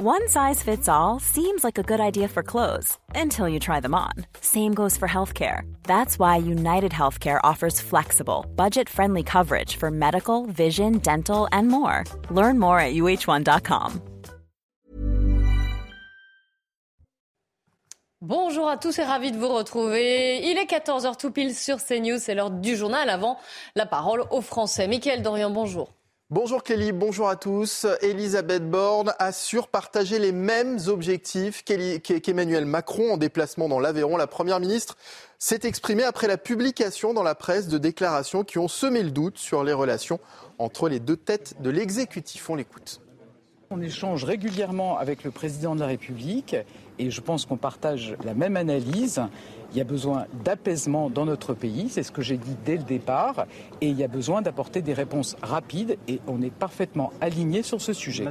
One size fits all seems like a good idea for clothes until you try them on. Same goes for healthcare. That's why United Healthcare offers flexible, budget friendly coverage for medical, vision, dental, and more. Learn more at uh1.com. Bonjour à tous et ravi de vous retrouver. Il est 14h tout pile sur CNews, c'est l'heure du journal avant la parole aux Français. Mickaël Dorian, bonjour. Bonjour Kelly, bonjour à tous. Elisabeth Borne assure partager les mêmes objectifs qu'Emmanuel Macron en déplacement dans l'Aveyron. La Première ministre s'est exprimée après la publication dans la presse de déclarations qui ont semé le doute sur les relations entre les deux têtes de l'exécutif. On l'écoute. On échange régulièrement avec le président de la République et je pense qu'on partage la même analyse. Il y a besoin d'apaisement dans notre pays, c'est ce que j'ai dit dès le départ, et il y a besoin d'apporter des réponses rapides, et on est parfaitement aligné sur ce sujet.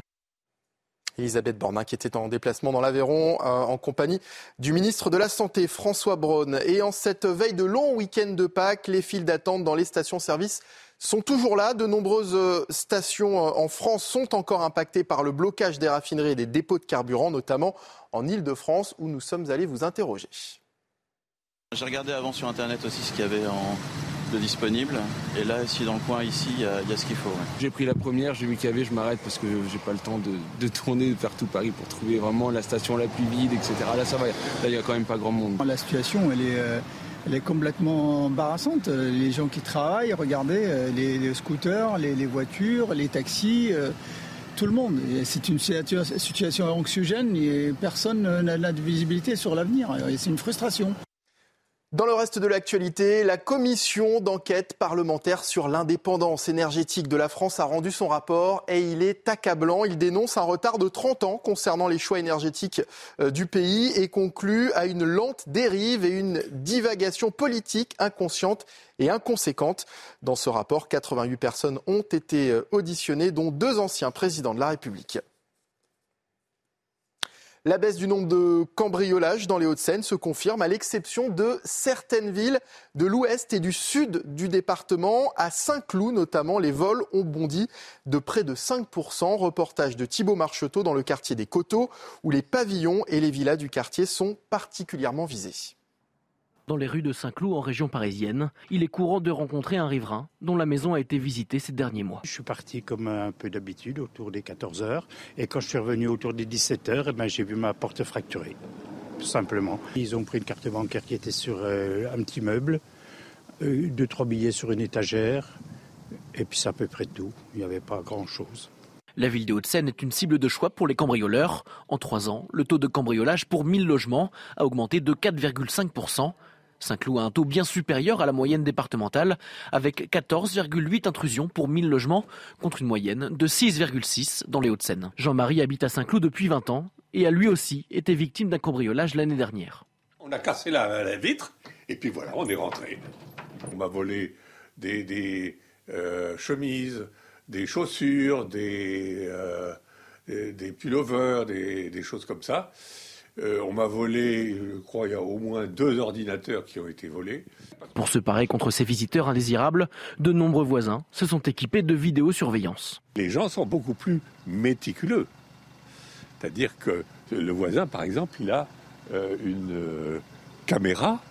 Elisabeth Borne, qui était en déplacement dans l'Aveyron euh, en compagnie du ministre de la Santé, François Braun. Et en cette veille de long week-end de Pâques, les files d'attente dans les stations-service sont toujours là. De nombreuses euh, stations euh, en France sont encore impactées par le blocage des raffineries et des dépôts de carburant, notamment en Ile-de-France, où nous sommes allés vous interroger. J'ai regardé avant sur internet aussi ce qu'il y avait de disponible. Et là, ici dans le coin, ici, il y, a, ce qu'il faut. J'ai pris la première, j'ai vu qu'il y avait, je m'arrête parce que j'ai pas le temps de, tourner, de faire tout Paris pour trouver vraiment la station la plus vide, etc. Là, ça va. Là, il n'y a quand même pas grand monde. La situation, elle est. Euh, elle est complètement embarrassante. Les gens qui travaillent, regardez, euh, les, scooters, les, voitures, les taxis, euh, tout le monde. C'est une situation anxiogène et personne n'a de visibilité sur l'avenir. C'est une frustration. Dans le reste de l'actualité, la commission d'enquête parlementaire sur l'indépendance énergétique de la France a rendu son rapport et il est accablant. Il dénonce un retard de 30 ans concernant les choix énergétiques euh, du pays et conclut à une lente dérive et une divagation politique inconsciente et inconséquente. Dans ce rapport, 88 personnes ont été euh, auditionnées, dont deux anciens présidents de la République. La baisse du nombre de cambriolages dans les Hauts-de-Seine se confirme à l'exception de certaines villes de l'ouest et du sud du département. À Saint-Cloud notamment, les vols ont bondi de près de 5%. Reportage de Thibault Marcheteau dans le quartier des Coteaux où les pavillons et les villas du quartier sont particulièrement visés dans les rues de Saint-Cloud en région parisienne. Il est courant de rencontrer un riverain dont la maison a été visitée ces derniers mois. Je suis parti comme un peu d'habitude autour des 14 heures et quand je suis revenu autour des 17 heures, eh ben, j'ai vu ma porte fracturée, tout simplement. Ils ont pris une carte bancaire qui était sur euh, un petit meuble, euh, deux trois billets sur une étagère et puis c'est à peu près tout. Il n'y avait pas grand-chose. La ville de Hauts-de-Seine est une cible de choix pour les cambrioleurs. En trois ans, le taux de cambriolage pour 1000 logements a augmenté de 4,5%. Saint-Cloud a un taux bien supérieur à la moyenne départementale, avec 14,8 intrusions pour 1000 logements, contre une moyenne de 6,6 dans les Hauts-de-Seine. Jean-Marie habite à Saint-Cloud depuis 20 ans et a lui aussi été victime d'un cambriolage l'année dernière. On a cassé la, vitre et puis voilà, on est rentré. On m'a volé des, euh, chemises, des chaussures, des, euh, des, pullovers, des choses comme ça. Euh, on m'a volé, je crois, il y a au moins deux ordinateurs qui ont été volés. Pour se parer contre ces visiteurs indésirables, de nombreux voisins se sont équipés de vidéosurveillance. Les gens sont beaucoup plus méticuleux. C'est-à-dire que le voisin, par exemple, il a euh, une euh, caméra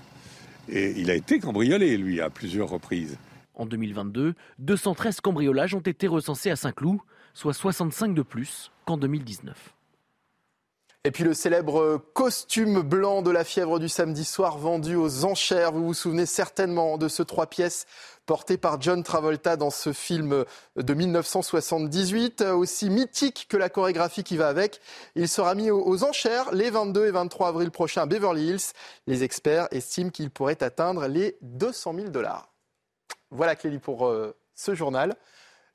et il a été cambriolé, lui, à plusieurs reprises. En 2022, 213 cambriolages ont été recensés à Saint-Cloud, soit 65 de plus qu'en 2019. Et puis le célèbre costume blanc de la fièvre du samedi soir vendu aux enchères. Vous vous souvenez certainement de ce trois pièces porté par John Travolta dans ce film de 1978, aussi mythique que la chorégraphie qui va avec. Il sera mis aux enchères les 22 et 23 avril prochains à Beverly Hills. Les experts estiment qu'il pourrait atteindre les 200 000 dollars. Voilà Clélie pour euh, ce journal.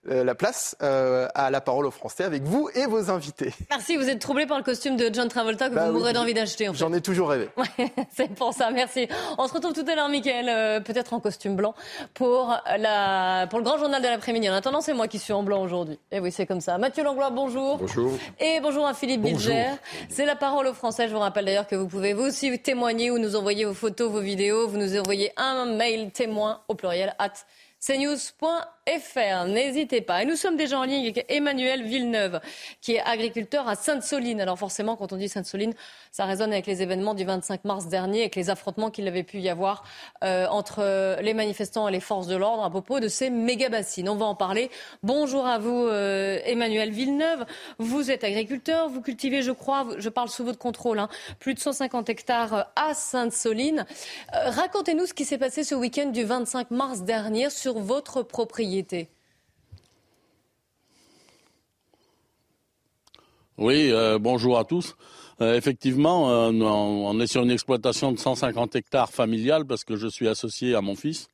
Euh, la place euh, à la parole aux Français avec vous et vos invités. Merci, vous êtes troublé par le costume de John Travolta que bah vous mourrez d'envie d'acheter. En J'en ai toujours rêvé. c'est pour ça, merci. On se retrouve tout à l'heure, Mickaël, euh, peut-être en costume blanc, pour, la, pour le grand journal de l'après-midi. En attendant, c'est moi qui suis en blanc aujourd'hui. Et eh oui, c'est comme ça. Mathieu Langlois, bonjour. Bonjour. Et bonjour à Philippe Bilger. C'est la parole aux Français. Je vous rappelle d'ailleurs que vous pouvez vous aussi témoigner ou nous envoyer vos photos, vos vidéos. Vous nous envoyez un mail témoin au pluriel at cnews.fr. N'hésitez pas. Et nous sommes déjà en ligne avec Emmanuel Villeneuve, qui est agriculteur à Sainte-Soline. Alors forcément, quand on dit Sainte-Soline, ça résonne avec les événements du 25 mars dernier, avec les affrontements qu'il avait pu y avoir euh, entre les manifestants et les forces de l'ordre à propos de ces méga-bassines. On va en parler. Bonjour à vous, euh, Emmanuel Villeneuve. Vous êtes agriculteur, vous cultivez, je crois, je parle sous votre contrôle, hein, plus de 150 hectares à Sainte-Soline. Euh, racontez-nous ce qui s'est passé ce week-end du 25 mars dernier sur votre propriété Oui, euh, bonjour à tous. Euh, effectivement, euh, on est sur une exploitation de 150 hectares familiale parce que je suis associé à mon fils.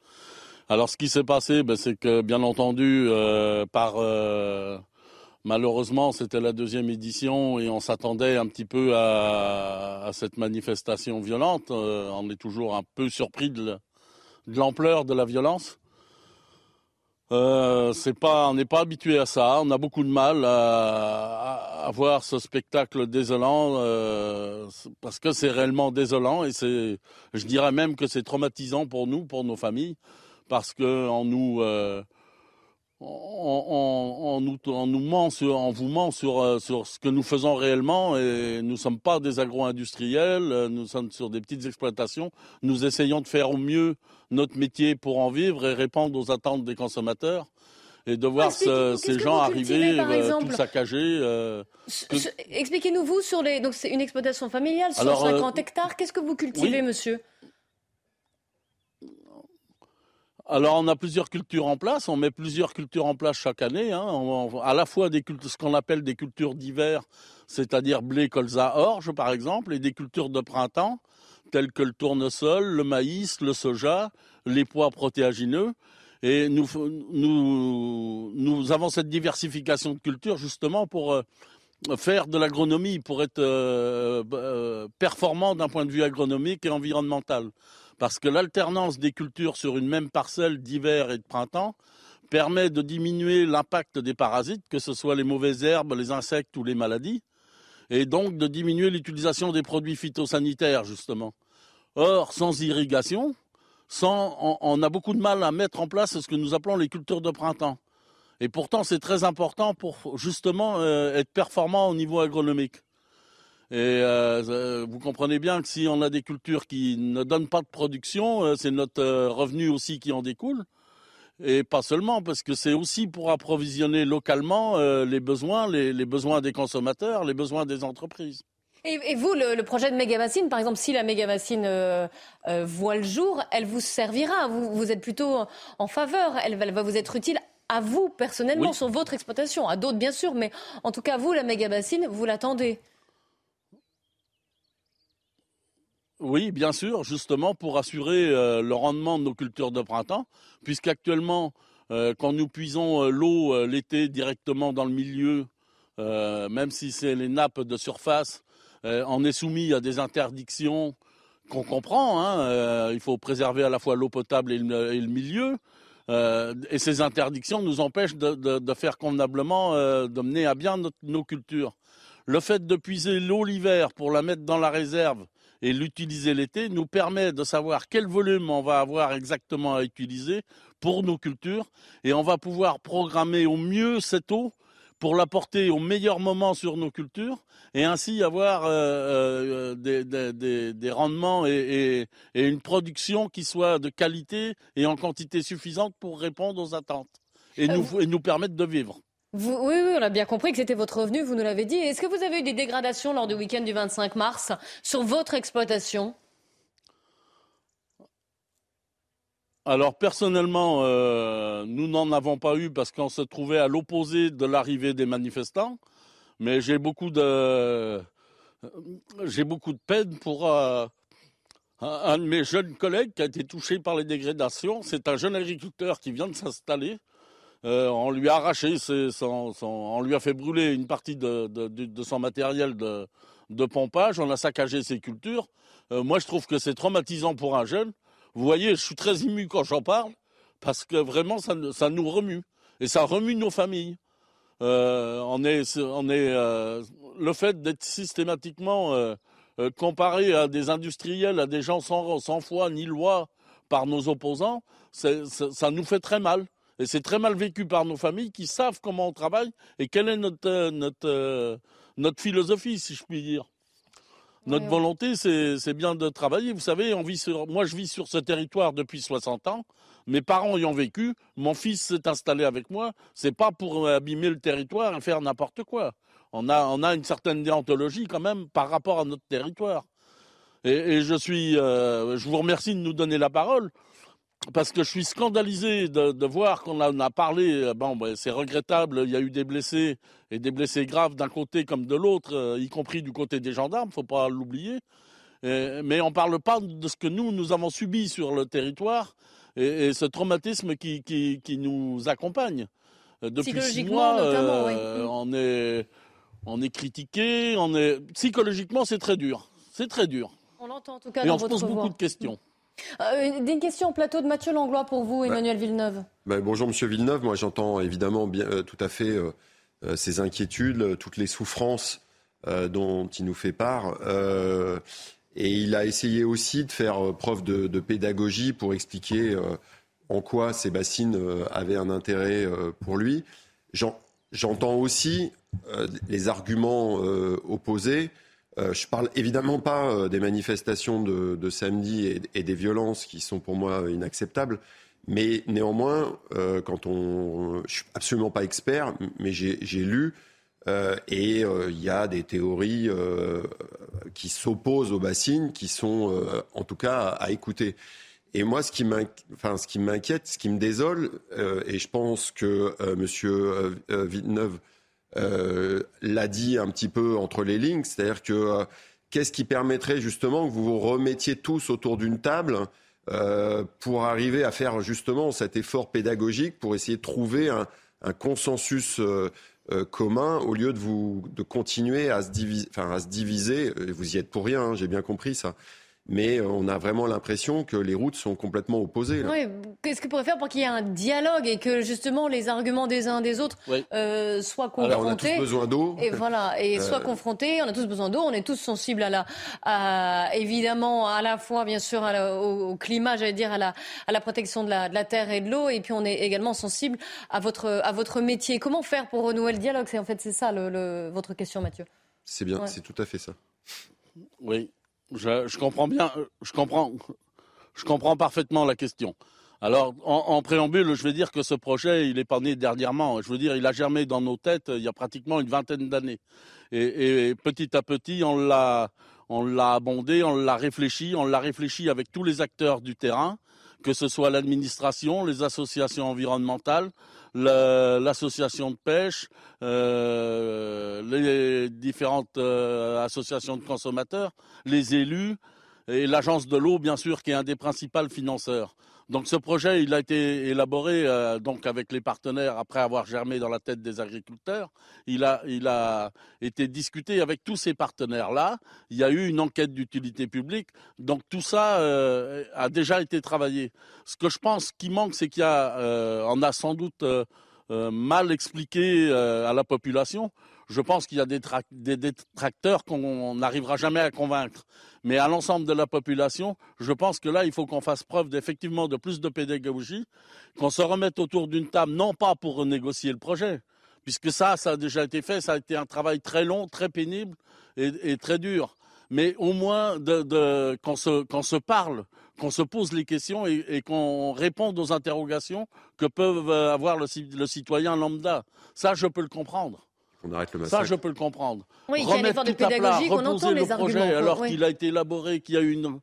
Alors, ce qui s'est passé, ben, c'est que, bien entendu, par malheureusement, c'était la deuxième édition et on s'attendait un petit peu à, cette manifestation violente. on est toujours un peu surpris de l'ampleur de la violence. Euh, c'est pas, on n'est pas habitué à ça. On a beaucoup de mal à, à, voir ce spectacle désolant euh, parce que c'est réellement désolant et c'est, je dirais même que c'est traumatisant pour nous, pour nos familles, parce que on nous, euh, on, nous, on, nous, ment sur, on vous ment sur, euh, sur ce que nous faisons réellement et nous ne sommes pas des agro-industriels, euh, nous sommes sur des petites exploitations. Nous essayons de faire au mieux notre métier pour en vivre et répondre aux attentes des consommateurs. Et de voir ces gens arriver euh, tout saccagés. Expliquez-nous vous sur les. Donc c'est une exploitation familiale, sur 50 hectares. Qu'est-ce que vous cultivez, monsieur? Alors on a plusieurs cultures en place, on met plusieurs cultures en place chaque année, hein. à la fois des cultures, ce qu'on appelle des cultures d'hiver, c'est-à-dire blé, colza, orge par exemple, et des cultures de printemps, telles que le tournesol, le maïs, le soja, les pois protéagineux. Et nous avons cette diversification de cultures justement pour euh, faire de l'agronomie, pour être euh, euh, performant d'un point de vue agronomique et environnemental parce que l'alternance des cultures sur une même parcelle d'hiver et de printemps permet de diminuer l'impact des parasites, que ce soit les mauvaises herbes, les insectes ou les maladies, et donc de diminuer l'utilisation des produits phytosanitaires, justement. Or, sans irrigation, on, a beaucoup de mal à mettre en place ce que nous appelons les cultures de printemps. Et pourtant, c'est très important pour justement euh, être performant au niveau agronomique. Et euh, euh, vous comprenez bien que si on a des cultures qui ne donnent pas de production, euh, c'est notre revenu aussi qui en découle. Et pas seulement, parce que c'est aussi pour approvisionner localement les besoins, les, besoins des consommateurs, les besoins des entreprises. Et, vous, le, projet de méga-bassine, par exemple, si la méga-bassine voit le jour, elle vous servira. Vous, vous êtes plutôt en faveur. Elle, va vous être utile à vous personnellement sur votre exploitation, à d'autres bien sûr, mais en tout cas vous, la méga-bassine, vous l'attendez. Oui, bien sûr, justement pour assurer euh, le rendement de nos cultures de printemps, puisqu'actuellement, euh, quand nous puisons euh, l'eau l'été directement dans le milieu, même si c'est les nappes de surface, on est soumis à des interdictions qu'on comprend. Hein, il faut préserver à la fois l'eau potable et le, milieu. et ces interdictions nous empêchent de, faire convenablement, de mener à bien nos cultures. Le fait de puiser l'eau l'hiver pour la mettre dans la réserve et l'utiliser l'été nous permet de savoir quel volume on va avoir exactement à utiliser pour nos cultures et on va pouvoir programmer au mieux cette eau pour l'apporter au meilleur moment sur nos cultures et ainsi avoir euh, euh, des, rendements et, une production qui soit de qualité et en quantité suffisante pour répondre aux attentes et euh, nous, et nous permettre de vivre oui, on a bien compris que c'était votre revenu, vous nous l'avez dit. Est-ce que vous avez eu des dégradations lors du week-end du 25 mars sur votre exploitation? Alors personnellement, euh, nous n'en avons pas eu parce qu'on se trouvait à l'opposé de l'arrivée des manifestants. Mais j'ai beaucoup de j'ai beaucoup de peine pour euh, un de mes jeunes collègues qui a été touché par les dégradations. C'est un jeune agriculteur qui vient de s'installer euh, on lui a arraché, son, on lui a fait brûler une partie de, son matériel de, pompage, on a saccagé ses cultures. Euh, moi, je trouve que c'est traumatisant pour un jeune. Vous voyez, je suis très ému quand j'en parle, parce que vraiment, ça, nous remue. Et ça remue nos familles. Euh, on est, le fait d'être systématiquement comparé à des industriels, à des gens sans foi ni loi, par nos opposants, ça nous fait très mal. Et c'est très mal vécu par nos familles qui savent comment on travaille et quelle est notre, euh, notre, euh, notre philosophie, si je puis dire. Notre volonté, c'est bien de travailler. Vous savez, on vit sur, moi, je vis sur ce territoire depuis 60 ans. Mes parents y ont vécu. Mon fils s'est installé avec moi. C'est pas pour abîmer le territoire et faire n'importe quoi. On a, on a une certaine déontologie quand même par rapport à notre territoire. Et, je suis, euh, je vous remercie de nous donner la parole parce que je suis scandalisé de, voir qu'on en a parlé. Euh, bon, ben, c'est regrettable. Il y a eu des blessés et des blessés graves d'un côté comme de l'autre, euh, y compris du côté des gendarmes. Faut pas l'oublier. Mais on ne parle pas de ce que nous nous avons subi sur le territoire et, ce traumatisme qui, qui, nous accompagne euh, depuis six mois. On est on est critiqué. On est psychologiquement c'est très dur. C'est très dur. On l'entend en tout cas et dans on se pose beaucoup de questions. Euh, une question au plateau de Mathieu Langlois pour vous, Emmanuel Villeneuve. Bah, bonjour Monsieur Villeneuve, moi j'entends évidemment bien, euh, tout à fait euh, ces inquiétudes, toutes les souffrances dont il nous fait part. et il a essayé aussi de faire preuve de, de pédagogie pour expliquer en quoi ces bassines avaient un intérêt pour lui. J'entends aussi les arguments opposés. Euh, je parle évidemment pas euh, des manifestations de, samedi et, des violences qui sont pour moi inacceptables. Mais néanmoins, euh, quand on, je suis absolument pas expert, mais j'ai lu et il y a des théories qui s'opposent aux bassines, qui sont en tout cas à, écouter. Et moi, ce qui m'inquiète, ce qui me désole, et je pense que Monsieur Villeneuve euh, l'a dit un petit peu entre les lignes, c'est-à-dire que euh, qu'est-ce qui permettrait justement que vous vous remettiez tous autour d'une table euh, pour arriver à faire justement cet effort pédagogique pour essayer de trouver un, consensus commun au lieu de vous de continuer à se diviser, enfin à se diviser. Vous y êtes pour rien, hein, j'ai bien compris ça mais euh, on a vraiment l'impression que les routes sont complètement opposées. Oui, qu'est-ce qu'on pourrait faire pour qu'il y ait un dialogue et que justement les arguments des uns des autres euh, soient confrontés Alors, on a tous besoin d'eau. Et voilà, et euh. soient confrontés. On a tous besoin d'eau. On est tous sensibles à la, à, évidemment, à la fois bien sûr au, climat, j'allais dire à la, à la protection de la, de la terre et de l'eau, et puis on est également sensible à votre, à votre métier. Comment faire pour renouer le dialogue? C'est en fait c'est ça le, votre question, Mathieu. C'est bien, c'est tout à fait ça. Oui, je, comprends bien, je comprends, parfaitement la question. Alors, en, préambule, je vais dire que ce projet, il est pas né dernièrement. Je veux dire, il a germé dans nos têtes il y a pratiquement une vingtaine d'années. Et, petit à petit, on l'a, on l'a abondé, on l'a réfléchi, on l'a réfléchi avec tous les acteurs du terrain, que ce soit l'administration, les associations environnementales, l'association de pêche, euh, les différentes euh, associations de consommateurs, les élus et l'agence de l'eau, bien sûr, qui est un des principaux financeurs. Donc ce projet, il a été élaboré euh, donc avec les partenaires après avoir germé dans la tête des agriculteurs. Il a, été discuté avec tous ces partenaires-là. Il y a eu une enquête d'utilité publique. Donc tout ça euh, a déjà été travaillé. Ce que je pense qui manque, c'est qu'il y a, euh, on a sans doute mal expliqué à la population je pense qu'il y a des, détracteurs qu'on n'arrivera jamais à convaincre. Mais à l'ensemble de la population, je pense que là, il faut qu'on fasse preuve effectivement de plus de pédagogie, qu'on se remette autour d'une table, non pas pour renégocier le projet, puisque ça, ça a déjà été fait, ça a été un travail très long, très pénible et, très dur. Mais au moins qu'on se, parle, qu'on se pose les questions et, qu'on réponde aux interrogations que peuvent avoir le citoyen lambda. Ça, je peux le comprendre. Ça, je peux le comprendre. Oui, il y a un effort de pédagogie, qu'on entend les projet alors qu'il a été élaboré, qu'il y a une...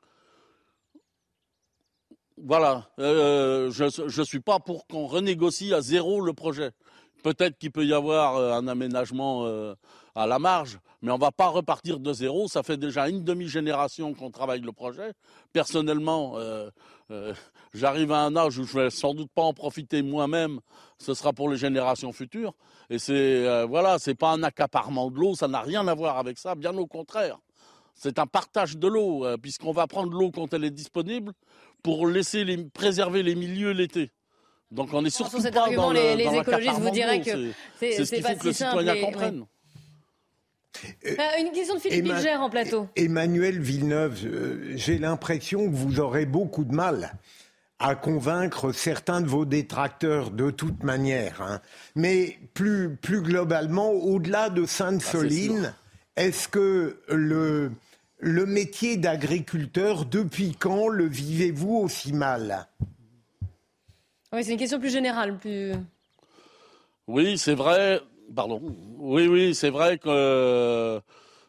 Voilà, euh, je ne suis pas pour qu'on renégocie à zéro le projet. Peut-être qu'il peut y avoir euh, un aménagement euh, à la marge, mais on ne va pas repartir de zéro. Ça fait déjà une demi-génération qu'on travaille le projet. Personnellement, j'arrive à un âge où je vais sans doute pas en profiter moi-même. Ce sera pour les générations futures. Et c'est euh, voilà, c'est pas un accaparement de l'eau, ça n'a rien à voir avec ça, bien au contraire. C'est un partage de l'eau, euh, puisqu'on va prendre l'eau quand elle est disponible pour laisser les, préserver les milieux l'été. Donc on est surtout cet pas argument, dans les, les écologistes vous diraient que c'est ce qu'il faut que le citoyen comprenne. Euh, une question de Philippe Bilger en plateau. Emmanuel Villeneuve, j'ai l'impression que vous aurez beaucoup de mal à convaincre certains de vos détracteurs de toute manière. Hein. Mais plus, plus globalement, au-delà de Sainte-Soline, ah, est-ce que le, le métier d'agriculteur, depuis quand le vivez-vous aussi mal? Oui, c'est une question plus générale. Plus... Oui, c'est vrai. Pardon. Oui, oui, c'est vrai que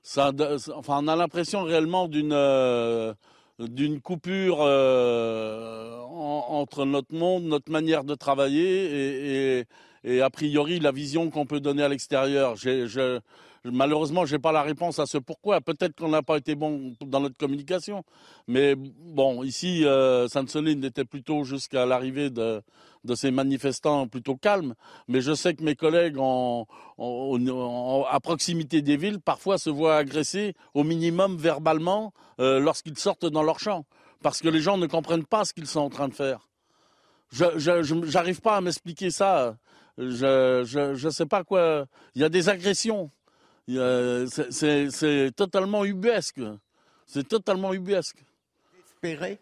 ça, enfin, on a l'impression réellement d'une euh, d'une coupure euh, entre notre monde, notre manière de travailler et, a priori la vision qu'on peut donner à l'extérieur. Je, malheureusement, je n'ai pas la réponse à ce pourquoi. Peut-être qu'on n'a pas été bon dans notre communication. Mais bon, ici, euh, Sainte-Soline était plutôt jusqu'à l'arrivée de, ces manifestants plutôt calmes. Mais je sais que mes collègues à proximité des villes parfois se voient agressés au minimum verbalement euh, lorsqu'ils sortent dans leur champ. Parce que les gens ne comprennent pas ce qu'ils sont en train de faire. Je n'arrive pas à m'expliquer ça. Je ne sais pas quoi. Il y a des agressions. C'est totalement ubuesque. C'est totalement ubuesque. Espérer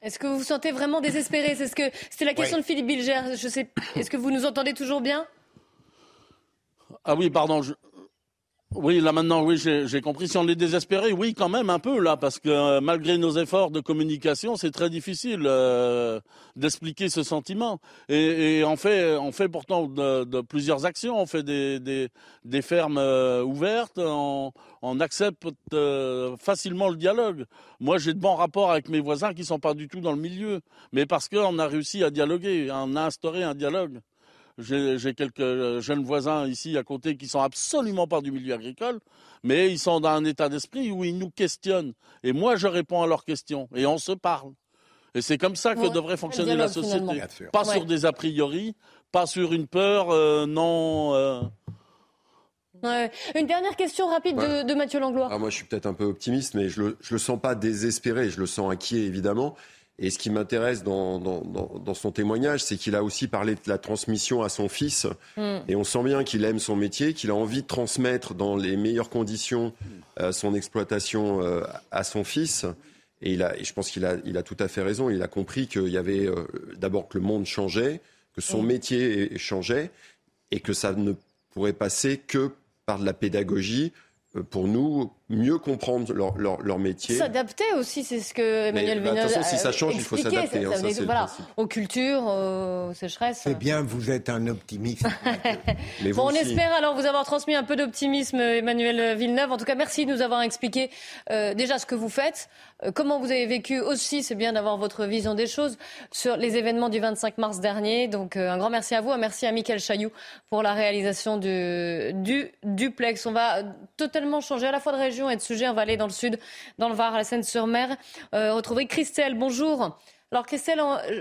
Est-ce que vous vous sentez vraiment désespéré? C'est ce que c'était la question de Philippe Bilger. Je sais. Est-ce que vous nous entendez toujours bien? Ah oui, pardon. Oui, là maintenant, oui, j'ai compris. Si on est désespéré, oui, quand même un peu là, parce que euh, malgré nos efforts de communication, c'est très difficile euh, d'expliquer ce sentiment. Et, et, on fait, on fait pourtant de, plusieurs actions. On fait des, des, des fermes euh, ouvertes. On, on accepte facilement le dialogue. Moi, j'ai de bons rapports avec mes voisins qui sont pas du tout dans le milieu, mais parce qu'on a réussi à dialoguer, on a instauré un dialogue. J'ai quelques euh, jeunes voisins ici à côté qui sont absolument pas du milieu agricole, mais ils sont dans un état d'esprit où ils nous questionnent. Et moi, je réponds à leurs questions et on se parle. Et c'est comme ça que devrait fonctionner la société. Pas sur des a priori, pas sur une peur euh, non. Euh. Une dernière question rapide de, Mathieu Langlois. Ah, moi, je suis peut-être un peu optimiste, mais je le, je le sens pas désespéré, je le sens inquiet, évidemment. Et ce qui m'intéresse dans, dans, dans, son témoignage, c'est qu'il a aussi parlé de la transmission à son fils. Mm. Et on sent bien qu'il aime son métier, qu'il a envie de transmettre dans les meilleures conditions euh, son exploitation euh, à son fils. Et, il a, et je pense qu'il a, il a tout à fait raison. Il a compris qu'il y avait euh, d'abord que le monde changeait, que son mm. métier changeait, et que ça ne pourrait passer que par de la pédagogie pour nous mieux comprendre leur, leur, leur métier. S'adapter aussi, c'est ce que Emmanuel Vignon a si ça change, il faut s'adapter. Hein, voilà, aux cultures, aux sécheresses. C'est bien, vous êtes un optimiste. bon, on espère alors vous avoir transmis un peu d'optimisme, Emmanuel Villeneuve. En tout cas, merci de nous avoir expliqué euh, déjà ce que vous faites, euh, comment vous avez vécu aussi. C'est bien d'avoir votre vision des choses sur les événements du 25 mars dernier. Donc, euh, un grand merci à vous, un merci à Michael Chailloux pour la réalisation du, du duplex. On va totalement changer à la fois de région et de sujet. On va dans le sud, dans le Var, à la Seine-sur-Mer. Euh, retrouver Christelle. Bonjour. Alors Christelle,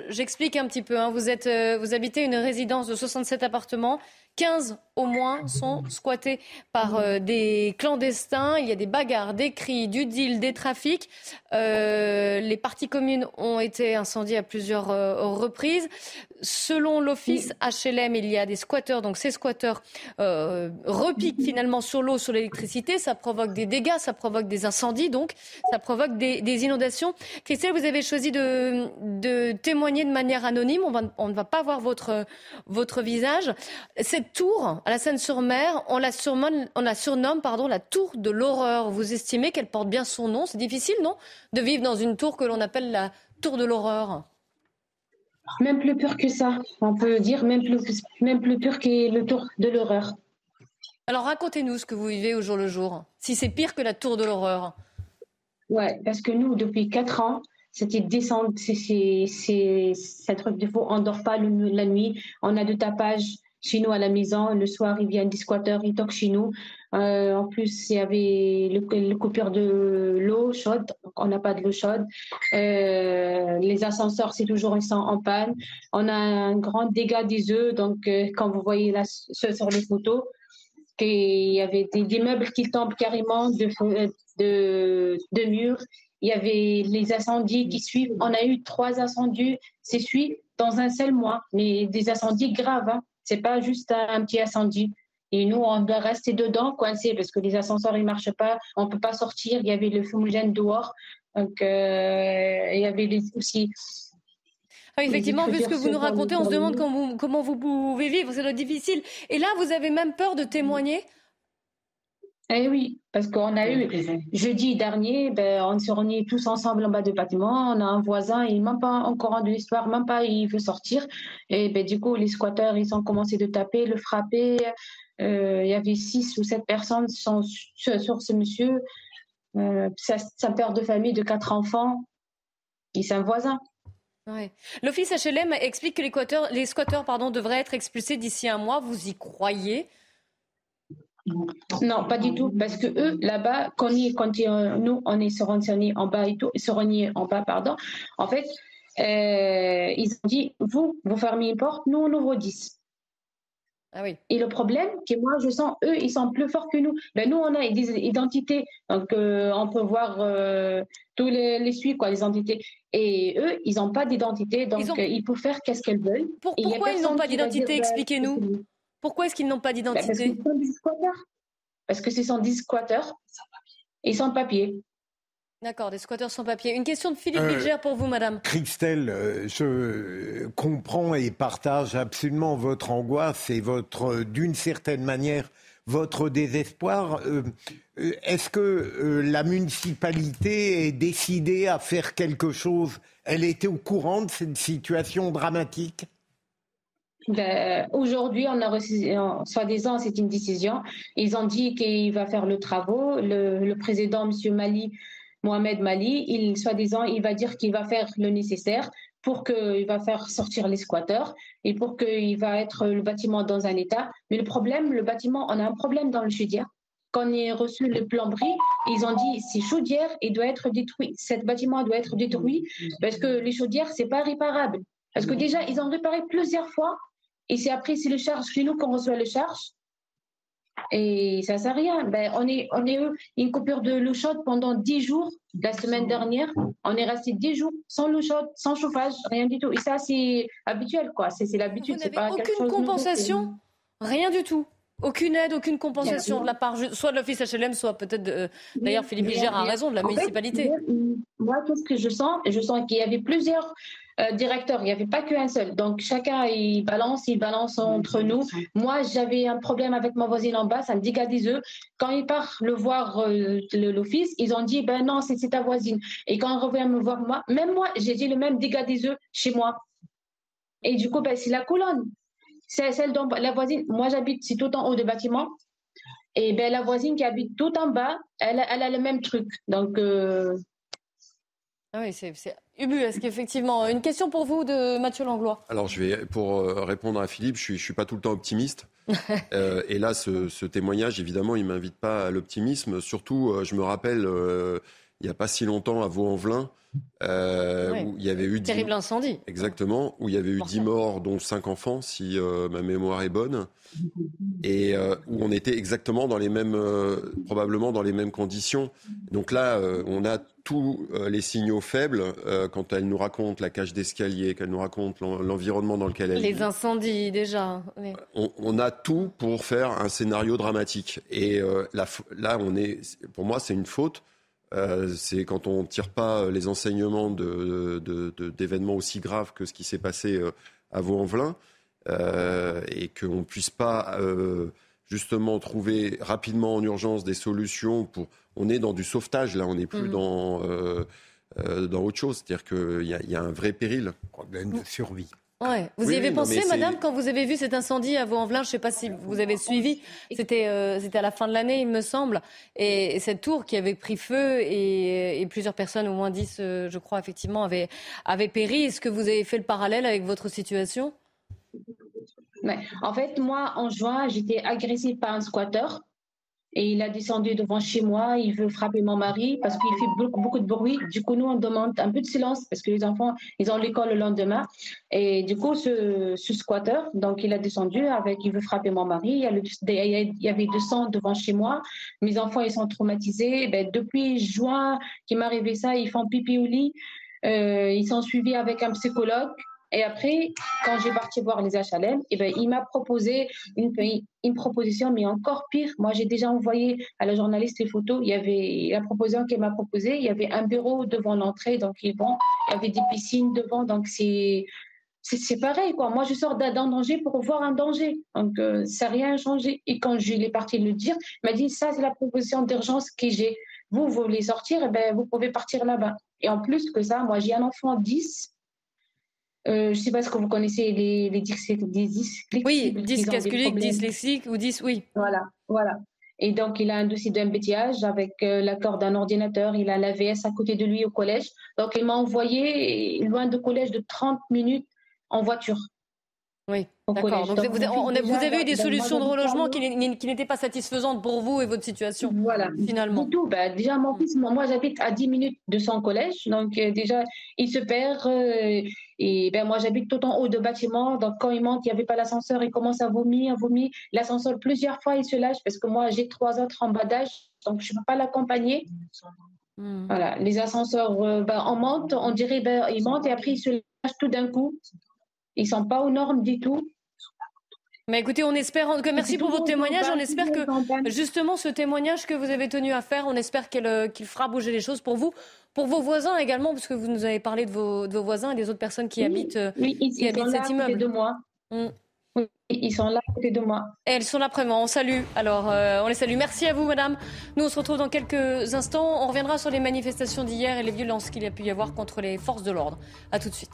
j'explique un petit peu. Hein. Vous, euh, vous habitez une résidence de 67 appartements 15 au moins sont squattés par euh, des clandestins. Il y a des bagarres, des cris, du deal, des trafics. Euh, les parties communes ont été incendiées à plusieurs euh, reprises. Selon l'office HLM, il y a des squatteurs. Donc ces squatteurs repiquent finalement sur l'eau, sur l'électricité. Ça provoque des dégâts, ça provoque des incendies, donc ça provoque des, inondations. Christelle, vous avez choisi de, témoigner de manière anonyme. On, ne va pas voir votre, votre visage. Cette tour, à la Seine-sur-Mer, on la surnomme, on la surnomme pardon, la tour de l'horreur. Vous estimez qu'elle porte bien son nom? C'est difficile, non? De vivre dans une tour que l'on appelle la tour de l'horreur Même plus pur que ça. On peut dire même plus, même plus pur que le tour de l'horreur. Alors racontez-nous ce que vous vivez au jour le jour. Si c'est pire que la tour de l'horreur. Ouais, parce que nous, depuis quatre ans, c'était descendre, c'est un truc de faux. On ne dort pas la nuit. On a du tapage chez nous à la maison. Le soir, il vient des squatteurs, ils toquent chez nous. Euh, en plus, il y avait le, coupure de l'eau chaude. On n'a pas de l'eau chaude. Euh, les ascenseurs, c'est toujours ils sont en panne. On a un grand dégât des œufs. Donc, euh, quand vous voyez là sur les photos, qu'il y avait des, meubles qui tombent carrément de, de, de murs. Il y avait les incendies qui suivent. On a eu trois incendies, c'est suivi dans un seul mois, mais des incendies graves. Hein. C'est pas juste un petit incendie. Et nous, on doit rester dedans, coincés, parce que les ascenseurs, ils marchent pas. On peut pas sortir. Il y avait le fumigène dehors. Donc, euh, il y avait aussi ah, effectivement, vu ce que vous nous racontez, on se demande comment vous, comment vous pouvez vivre. C'est difficile. Et là, vous avez même peur de témoigner eh oui, parce qu'on a eu jeudi dernier, ben, on s'est réunis tous ensemble en bas du bâtiment. On a un voisin, il n'a même pas encore rendu l'histoire, même pas il veut sortir. Et ben, du coup, les squatteurs, ils ont commencé de taper, le frapper. Euh, il y avait six ou sept personnes sur, sur ce monsieur. Euh, sa, père de famille de quatre enfants. Et c'est un voisin. L'Office HLM explique que les, les squatteurs pardon, devraient être expulsés d'ici un mois. Vous y croyez? Non, pas du tout, parce que eux, là-bas, quand, quand nous, on est se en bas et tout, se en bas, pardon, en fait, euh, ils ont dit, vous, vous fermez une porte, nous, on ouvre 10. Ah oui. Et le problème, que moi, je sens, eux, ils sont plus forts que nous. Ben, nous, on a des identités, donc euh, on peut voir euh, tous les, les suites, quoi, les identités. Et eux, ils n'ont pas d'identité, donc ils, peuvent faire qu'est-ce qu'elles veulent. pourquoi ils n'ont pas d'identité Expliquez-nous. Pourquoi est-ce qu'ils n'ont pas bah, d'identité Parce que ce sont des squatteurs et sans papier. D'accord, des squatteurs sans papier. Une question de Philippe euh, pour vous, madame. Christelle, euh, je comprends et partage absolument votre angoisse et votre, d'une certaine manière, votre désespoir. Euh, est-ce que la municipalité est décidée à faire quelque chose? Elle était au courant de cette situation dramatique? Ben, Aujourd'hui, on a reçu, soi-disant, c'est une décision. Ils ont dit qu'il va faire le travaux. Le, président, M. Mali, Mohamed Mali, il, soi-disant, il va dire qu'il va faire le nécessaire pour qu'il va faire sortir les squatteurs et pour qu'il va être le bâtiment dans un état. Mais le problème, le bâtiment, on a un problème dans le chaudière. Quand on a reçu le plan bris, ils ont dit c'est chaudière et doit être détruit. Cet bâtiment doit être détruit parce que les chaudières, c'est pas réparable. Parce que déjà, ils ont réparé plusieurs fois et c'est après, c'est le charge chez nous qu'on reçoit le charge. Et ça ne sert à rien. Ben, on est, on est une coupure de l'eau chaude pendant 10 jours. La semaine dernière, on est resté 10 jours sans l'eau chaude, sans chauffage, rien du tout. Et ça, c'est habituel, quoi. C'est, l'habitude. Vous n'avez aucune compensation? Rien du tout aucune aide, aucune compensation de la part soit de l'office HLM, soit peut-être d'ailleurs Philippe Vigère a raison de la municipalité. moi, tout ce que je sens, je sens qu'il y avait plusieurs euh, directeur, il n'y avait pas qu'un seul. Donc chacun, il balance, il balance entre nous. Moi, j'avais un problème avec ma voisine en bas, ça me dégage des œufs. Quand il part le voir euh, l'office, ils ont dit, ben non, c'est ta voisine. Et quand il revient me voir moi, même moi, j'ai dit le même dégât des œufs chez moi. Et du coup, ben, c'est la colonne. C'est celle dont la voisine, moi j'habite, c'est tout en haut du bâtiment. Et ben, la voisine qui habite tout en bas, elle, elle a le même truc. Donc, euh, ah oui, c'est ubuesque, effectivement. Une question pour vous de Mathieu Langlois. Alors, je vais, pour euh, répondre à Philippe, je ne suis, pas tout le temps optimiste. Euh, et là, ce, témoignage, évidemment, il ne m'invite pas à l'optimisme. Surtout, euh, je me rappelle, il n'y a pas si longtemps, à Vaux-en-Velin, où il y avait eu... Terrible incendie. Exactement, où il y avait eu 10 morts, dont 5 enfants, si ma mémoire est bonne. Et où on était exactement dans les mêmes... probablement dans les mêmes conditions. Donc là, on a tous euh, les signaux faibles euh, quand elle nous raconte la cage d'escalier, qu'elle nous raconte l'environnement dans lequel elle Les incendies déjà. On, a tout pour faire un scénario dramatique. Et euh, là, on est, pour moi, c'est une faute. C'est quand on ne tire pas les enseignements d'événements de, aussi graves que ce qui s'est passé à Vaux-en-Velin et qu'on ne puisse pas justement trouver rapidement en urgence des solutions pour. On est dans du sauvetage là, on n'est plus mm. dans euh, euh, dans autre chose. C'est-à-dire qu'il y, y, a un vrai péril. Problème de survie. Ouais. Vous y avez pensé, madame, quand vous avez vu cet incendie à Vaux-en-Velin? Je ne sais pas si vous avez suivi. C'était euh, c'était à la fin de l'année, il me semble. Et, cette tour qui avait pris feu et, et plusieurs personnes, au moins 10, je crois, effectivement, avaient, avaient péri. Est-ce que vous avez fait le parallèle avec votre situation? En fait, moi, en juin, j'étais agressée par un squatteur. Et il a descendu devant chez moi, il veut frapper mon mari parce qu'il fait beaucoup, beaucoup, de bruit. Du coup, nous, on demande un peu de silence parce que les enfants, ils ont l'école le lendemain. Et du coup, ce, ce squatteur, donc il a descendu avec, il veut frapper mon mari. Il y, a le, il y avait du sang devant chez moi. Mes enfants, ils sont traumatisés. Ben, depuis juin qu'il m'est arrivé ça, ils font pipi au lit. Euh, ils sont suivis avec un psychologue. Et après, quand j'ai parti voir les HLM, eh ben, il m'a proposé une, une proposition, mais encore pire. Moi, j'ai déjà envoyé à la journaliste les photos. Il y avait la proposition qu'elle m'a proposée. Il y avait un bureau devant l'entrée, donc il y avait des piscines devant. Donc c'est pareil quoi. Moi, je sors d'un danger pour voir un danger. Donc euh, ça n'a rien changé. Et quand je l'ai parti le dire, il m'a dit ça c'est la proposition d'urgence que j'ai. Vous, voulez sortir, eh ben, vous pouvez partir là-bas. Et en plus que ça, moi j'ai un enfant 10 euh, je ne sais pas ce que vous connaissez les, les dyslexiques. Oui, dyscalculiques, dyslexiques ou dys, oui. Voilà, voilà. Et donc, il a un dossier d'embêtillage avec euh, l'accord d'un ordinateur. Il a l'AVS à côté de lui au collège. Donc, il m'a envoyé loin de collège de 30 minutes en voiture. Oui, d'accord. Donc, vous, avez eu des solutions de relogement qui, n'étaient pas satisfaisantes pour vous et votre situation, voilà. finalement. Du tout. Bah, déjà, mon fils, moi, j'habite à 10 minutes de son collège. Donc, euh, déjà, il se perd. Euh, et ben, moi, j'habite tout en haut de bâtiment. Donc, quand il monte, il n'y avait pas l'ascenseur. Il commence à vomir, à vomir. L'ascenseur, plusieurs fois, il se lâche parce que moi, j'ai trois autres en bas d'âge. Donc, je ne peux pas l'accompagner. Hmm. Voilà. Les ascenseurs, euh, ben, on monte, on dirait, ben, ils montent et après, ils se lâchent tout d'un coup. Ils sont pas aux normes du tout. Mais écoutez, on espère que merci pour votre témoignage. On espère que justement ce témoignage que vous avez tenu à faire, on espère euh, qu'il fera bouger les choses pour vous, pour vos voisins également, parce que vous nous avez parlé de vos, voisins et des autres personnes qui habitent, euh, oui, ils, qui habitent cet immeuble. De moi. Mm. Oui, ils sont là à côté de moi. Et elles sont là vraiment. On salue. Alors, euh, on les salue. Merci à vous, madame. Nous, on se retrouve dans quelques instants. On reviendra sur les manifestations d'hier et les violences qu'il y a pu y avoir contre les forces de l'ordre. À tout de suite.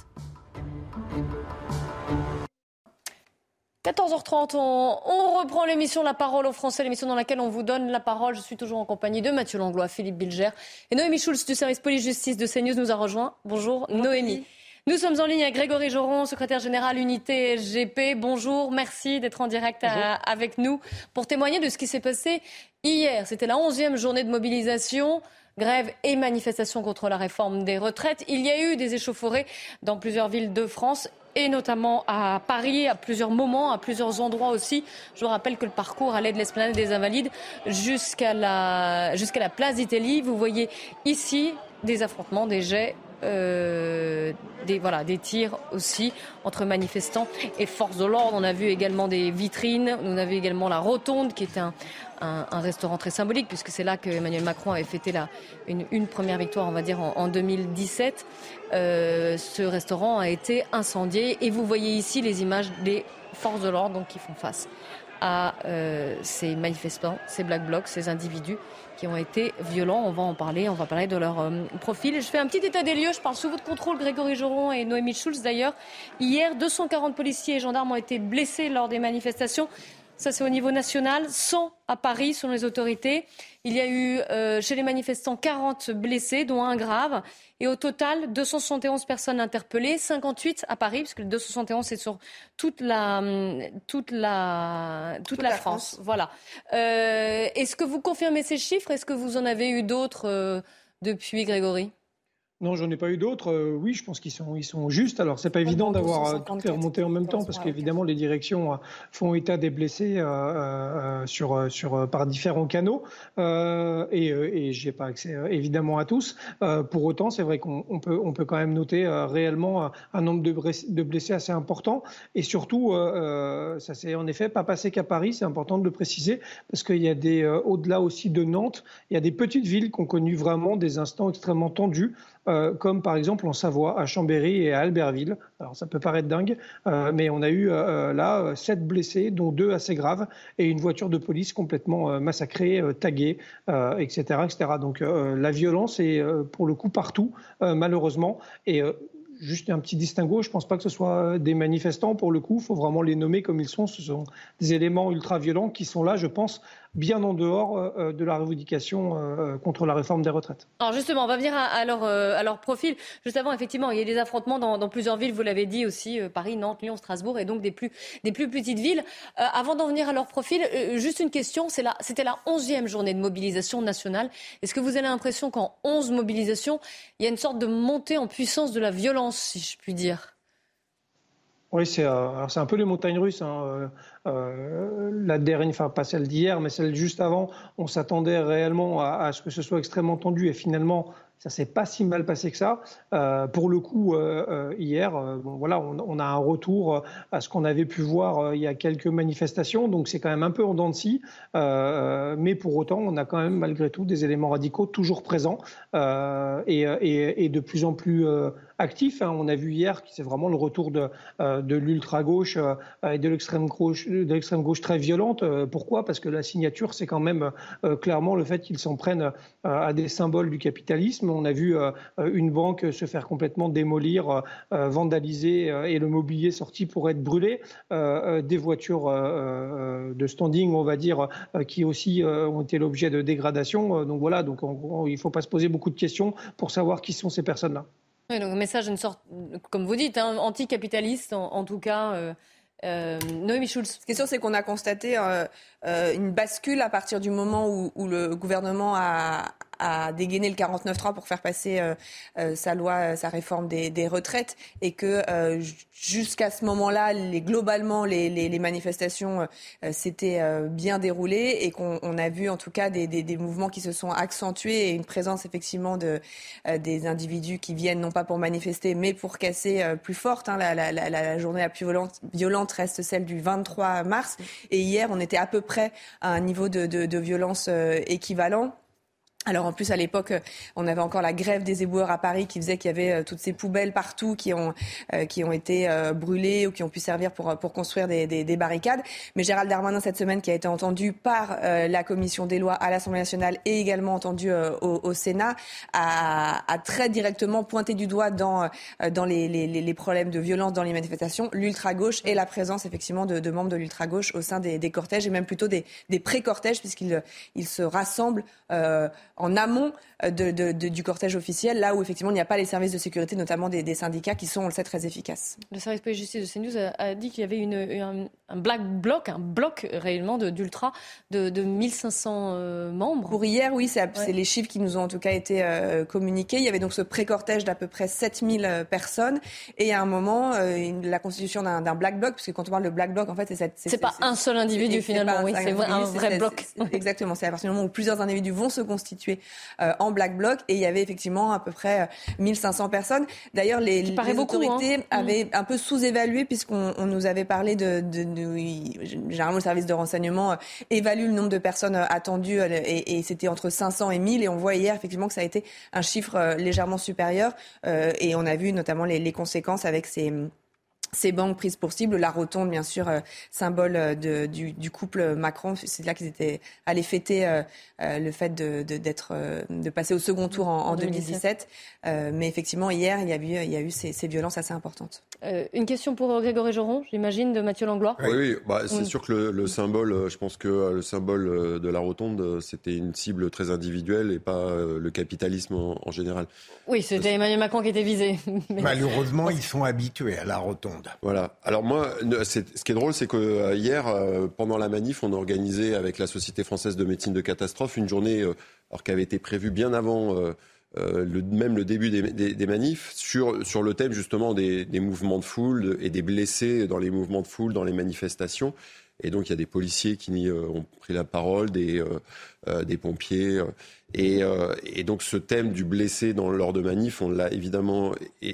14h30, on, reprend l'émission La Parole aux Français, l'émission dans laquelle on vous donne la parole. Je suis toujours en compagnie de Mathieu Langlois, Philippe Bilger et Noémie Schulz du service police-justice de CNews nous a rejoint. Bonjour Noémie. Nous sommes en ligne avec Grégory Joron, secrétaire général unité SGP. Bonjour, merci d'être en direct avec nous pour témoigner de ce qui s'est passé hier. C'était la 11e journée de mobilisation grève et manifestation contre la réforme des retraites. Il y a eu des échauffourées dans plusieurs villes de France et notamment à Paris, à plusieurs moments, à plusieurs endroits aussi. Je vous rappelle que le parcours allait de l'esplanade des Invalides jusqu'à la, jusqu'à la place d'Italie. Vous voyez ici des affrontements, des jets euh, des, voilà, des tirs aussi entre manifestants et forces de l'ordre. On a vu également des vitrines. On a vu également la Rotonde, qui est un, un, restaurant très symbolique, puisque c'est là que Emmanuel Macron avait fêté la, une, première victoire, on va dire, en, 2017. Euh, ce restaurant a été incendié. Et vous voyez ici les images des forces de l'ordre qui font face à euh, ces manifestants, ces black blocs, ces individus qui ont été violents. On va en parler, on va parler de leur euh, profil. Je fais un petit état des lieux, je parle sous votre contrôle, Grégory Joron et Noémie Schulz d'ailleurs. Hier, 240 policiers et gendarmes ont été blessés lors des manifestations. Ça, c'est au niveau national. 100 à Paris, selon les autorités. Il y a eu euh, chez les manifestants 40 blessés, dont un grave. Et au total, 271 personnes interpellées, 58 à Paris, puisque le 271, c'est sur toute la, toute la, toute, la, France. Voilà. Euh, est-ce que vous confirmez ces chiffres? Est-ce que vous en avez eu d'autres euh, depuis, Grégory? Non, j'en ai pas eu d'autres. Euh, oui, je pense qu'ils sont, ils sont justes. Alors, c'est pas évident d'avoir euh, tout remonté en même temps parce qu'évidemment, les directions euh, font état des blessés sur, sur, par différents canaux et, et j'ai pas accès évidemment à tous. pour autant, c'est vrai qu'on peut, on peut quand même noter réellement un nombre de blessés, de blessés assez important et surtout, ça s'est en effet pas passé qu'à Paris. C'est important de le préciser parce qu'il y a des, au-delà aussi de Nantes, il y a des petites villes qui ont connu vraiment des instants extrêmement tendus. Euh, comme par exemple en Savoie, à Chambéry et à Albertville. Alors ça peut paraître dingue, euh, mais on a eu euh, là sept blessés, dont deux assez graves, et une voiture de police complètement massacrée, taguée, etc., etc. Donc la violence est pour le coup partout, malheureusement. Et juste un petit distinguo, je ne pense pas que ce soit des manifestants pour le coup, il faut vraiment les nommer comme ils sont. Ce sont des éléments ultra-violents qui sont là, je pense, bien en dehors euh, euh, de la revendication euh, contre la réforme des retraites. Alors justement, on va venir à, leur, profil. Juste effectivement, il y a des affrontements dans, plusieurs villes, vous l'avez dit aussi, Paris, Nantes, Lyon, Strasbourg, et donc des plus, des plus petites villes. avant d'en venir à leur profil, juste une question, c'était la, onzième journée de mobilisation nationale. Est-ce que vous avez l'impression qu'en 11 mobilisations, il y a une sorte de montée en puissance de la violence, si je puis dire? Oui, c'est un peu les montagnes russes. Hein. Euh, la dernière, enfin pas celle d'hier, mais celle juste avant, on s'attendait réellement à, ce que ce soit extrêmement tendu et finalement ça s'est pas si mal passé que ça. Euh, pour le coup, euh, euh, hier, voilà, on, a un retour à ce qu'on avait pu voir il y a quelques manifestations, donc c'est quand même un peu en dents de scie, mais pour autant, on a quand même malgré tout des éléments radicaux toujours présents et, de plus en plus Hein. On a vu hier que c'est vraiment le retour de, de l'ultra gauche et de l'extrême gauche, très violente. Pourquoi? Parce que la signature, c'est quand même clairement le fait qu'ils s'en prennent à des symboles du capitalisme on a vu euh, une banque se faire complètement démolir, euh, vandaliser euh, et le mobilier sorti pour être brûlé. des voitures de standing, on va dire, qui aussi ont été l'objet de dégradation. Donc voilà, il ne faut pas se poser beaucoup de questions pour savoir qui sont ces personnes-là. Oui, donc un message, une sorte, comme vous dites, hein, anticapitaliste en, tout cas. Noémie Schulz. Ce qui c'est qu'on a constaté une bascule à partir du moment où le gouvernement a, dégainé le 49.3 pour faire passer euh, euh, sa loi, euh, sa réforme des, retraites, et que jusqu'à ce moment-là, globalement, les, manifestations s'étaient bien déroulées et qu'on a vu en tout cas des, mouvements qui se sont accentués et une présence effectivement de, des individus qui viennent non pas pour manifester, mais pour casser plus forte. Hein, la, journée la plus violente reste celle du 23 mars, et hier, on était à peu près à un niveau de, de, de violence équivalent. Alors en plus à l'époque, euh, on avait encore la grève des éboueurs à Paris qui faisait qu'il y avait euh, toutes ces poubelles partout qui ont euh, qui ont été brûlées ou qui ont pu servir pour pour construire des, des, des, barricades. Mais Gérald Darmanin cette semaine qui a été entendu par la commission des lois à l'Assemblée nationale et également entendu au, au, Sénat a, a, très directement pointé du doigt dans dans les, les, les problèmes de violence dans les manifestations l'ultra gauche et la présence effectivement de, de membres de l'ultra gauche au sein des, des, cortèges et même plutôt des, des pré-cortèges puisqu'ils ils se rassemblent en amont euh, de, du cortège officiel, là où effectivement il n'y a pas les services de sécurité, notamment des, syndicats, qui sont, on le sait, très efficaces. Le service police justice de CNews a, dit qu'il y avait une, un, black bloc, un bloc réellement d'ultra de, de, 1500 euh, membres. Pour hier, oui, c'est les chiffres qui nous ont en tout cas été euh, communiqués. Il y avait donc ce pré-cortège d'à peu près 7000 personnes et à un moment, la constitution d'un black bloc, puisque quand on parle de black bloc, en fait, c'est C'est pas un seul individu finalement, oui, c'est un vrai bloc. Exactement, c'est à partir du moment où plusieurs individus vont se constituer en Black Bloc et il y avait effectivement à peu près 1500 euh, personnes. D'ailleurs, les, les autorités hein. avaient mm. un peu sous-évalué puisqu'on nous avait parlé de, de, de, généralement le service de renseignement euh, évalue le nombre de personnes euh, attendues et, et c'était entre 500 et 1000 et on voit hier effectivement que ça a été un chiffre légèrement supérieur et on a vu notamment les, les conséquences avec ces ces banques prises pour cible, la rotonde, bien sûr, euh, symbole euh, de, du, du, couple Macron. C'est là qu'ils étaient allés fêter euh, le fait de, de, d'être, de passer au second tour en, en 2017. mais effectivement, hier, il y a eu, il y a eu ces, ces violences assez importantes. Une question pour Grégory Joron, j'imagine, de Mathieu Langlois. Oui, oui bah, c'est sûr que le, le, symbole, je pense que le symbole de la rotonde, c'était une cible très individuelle et pas le capitalisme en, en général. Oui, c'était Emmanuel Macron qui était visé. Malheureusement, ils sont habitués à la rotonde. Voilà. Alors moi, ce qui est drôle, c'est que euh, hier, euh, pendant la manif, on a organisé avec la Société française de médecine de catastrophe une journée, euh, alors qui avait été prévue bien avant le, même le début des, manifs, sur, sur le thème justement des, des, mouvements de foule et des blessés dans les mouvements de foule, dans les manifestations. Et donc, il y a des policiers qui ont pris la parole, des, des pompiers. Euh, et, donc ce thème du blessé dans, lors de manif, on l'a évidemment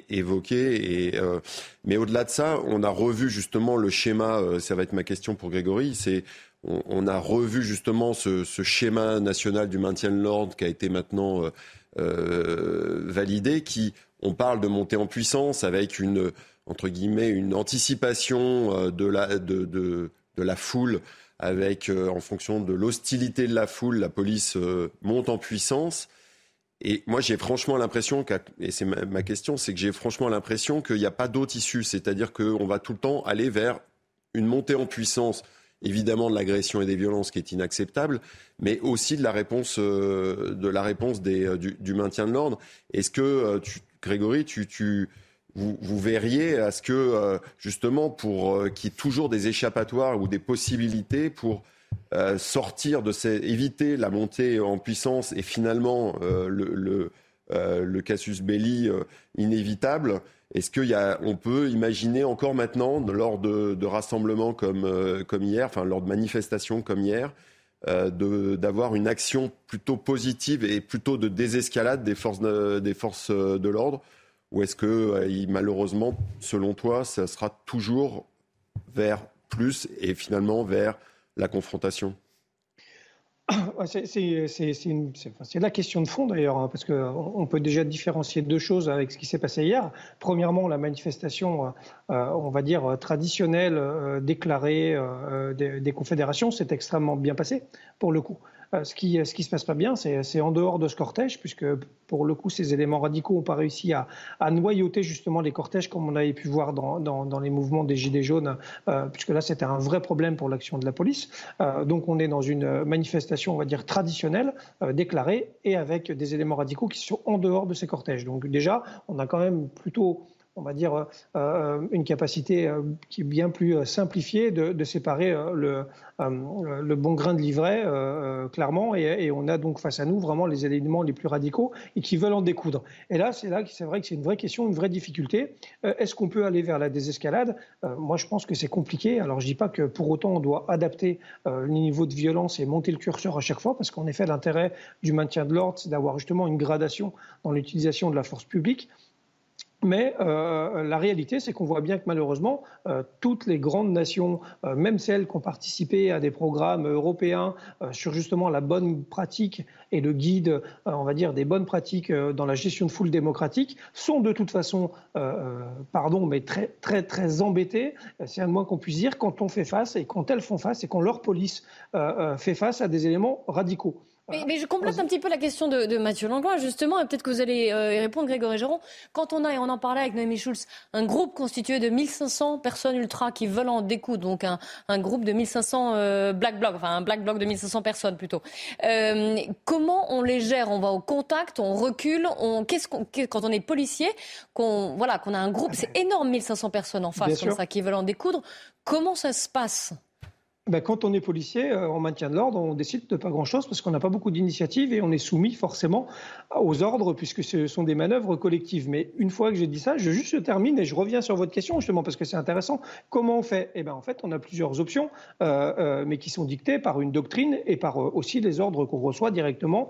évoqué. Et, euh, mais au-delà de ça, on a revu justement le schéma, euh, ça va être ma question pour Grégory, c'est on, a revu justement ce, schéma national du maintien de l'ordre qui a été maintenant validé, qui, on parle de montée en puissance avec une, entre guillemets, une anticipation de la, de, de, la foule avec, euh, en fonction de l'hostilité de la foule, la police euh, monte en puissance. Et moi, j'ai franchement l'impression, et c'est ma, question, c'est que j'ai franchement l'impression qu'il n'y a pas d'autre issue. C'est-à-dire qu'on va tout le temps aller vers une montée en puissance, évidemment de l'agression et des violences qui est inacceptable, mais aussi de la réponse, euh, de la réponse des, du, maintien de l'ordre. Est-ce que, Grégory, tu, tu vous, verriez à ce que, euh, justement, pour euh, qu'il y ait toujours des échappatoires ou des possibilités pour euh, sortir de ces, éviter la montée en puissance et finalement le, le casus belli inévitable. Est-ce qu'on peut imaginer encore maintenant, lors de, rassemblements comme, comme hier, enfin lors de manifestations comme hier, d'avoir une action plutôt positive et plutôt de désescalade des forces des forces de l'ordre? Ou est-ce que malheureusement, selon toi, ça sera toujours vers plus et finalement vers la confrontation? c'est la question de fond d'ailleurs, hein, parce qu'on peut déjà différencier deux choses avec ce qui s'est passé hier. Premièrement, la manifestation, euh, euh, on va dire, traditionnelle, euh, déclarée des confédérations s'est extrêmement bien passée, pour le coup. Euh, ce qui, ce qui se passe pas bien, c'est en dehors de ce cortège, puisque pour le coup, ces éléments radicaux n'ont pas réussi à, noyauter justement les cortèges comme on avait pu voir dans, les mouvements des Gilets jaunes, euh, puisque là, c'était un vrai problème pour l'action de la police. Euh, donc, on est dans une manifestation, on va dire, traditionnelle, euh, déclarée, et avec des éléments radicaux qui sont en dehors de ces cortèges. Donc, déjà, on a quand même plutôt on va dire, euh, une capacité euh, qui est bien plus euh, simplifiée de, séparer le, bon grain de livret, clairement, et, on a donc face à nous vraiment les éléments les plus radicaux et qui veulent en découdre. Et là, c'est là que c'est vrai que c'est une vraie question, une vraie difficulté. Est-ce qu'on peut aller vers la désescalade? Moi, je pense que c'est compliqué. Alors, je dis pas que pour autant on doit adapter le niveau de violence et monter le curseur à chaque fois, parce qu'en effet, l'intérêt du maintien de l'ordre, c'est d'avoir justement une gradation dans l'utilisation de la force publique. Mais euh, la réalité, c'est qu'on voit bien que malheureusement, euh, toutes les grandes nations, euh, même celles qui ont participé à des programmes européens sur justement la bonne pratique et le guide, on va dire, des bonnes pratiques dans la gestion de foule démocratique, sont de toute façon, pardon, mais très, très, très embêtées, c'est un moins qu'on puisse dire, quand on fait face et quand elles font face et quand leur police fait face à des éléments radicaux. Mais, je complète un petit peu la question de, Mathieu Langlois, justement, et peut-être que vous allez euh, y répondre, Grégory Géron. Quand on a, et on en parlait avec Noémie Schulz, un groupe constitué de 1500 personnes ultra qui veulent en découdre, donc un, groupe de 1500 euh, black blocs, enfin un black bloc de 1500 personnes plutôt. Euh, comment on les gère? On va au contact, on recule, on, qu'est-ce qu'on, quand on est policier, qu'on, voilà, qu'on a un groupe, c'est énorme, 1500 personnes en face comme ça qui veulent en découdre. Comment ça se passe? Ben, quand on est policier, euh, en maintien de l'ordre, on décide de pas grand-chose parce qu'on n'a pas beaucoup d'initiatives et on est soumis forcément aux ordres puisque ce sont des manœuvres collectives. Mais une fois que j'ai dit ça, je juste termine et je reviens sur votre question justement parce que c'est intéressant. Comment on fait? Eh ben en fait, on a plusieurs options, euh, euh, mais qui sont dictées par une doctrine et par aussi les ordres qu'on reçoit directement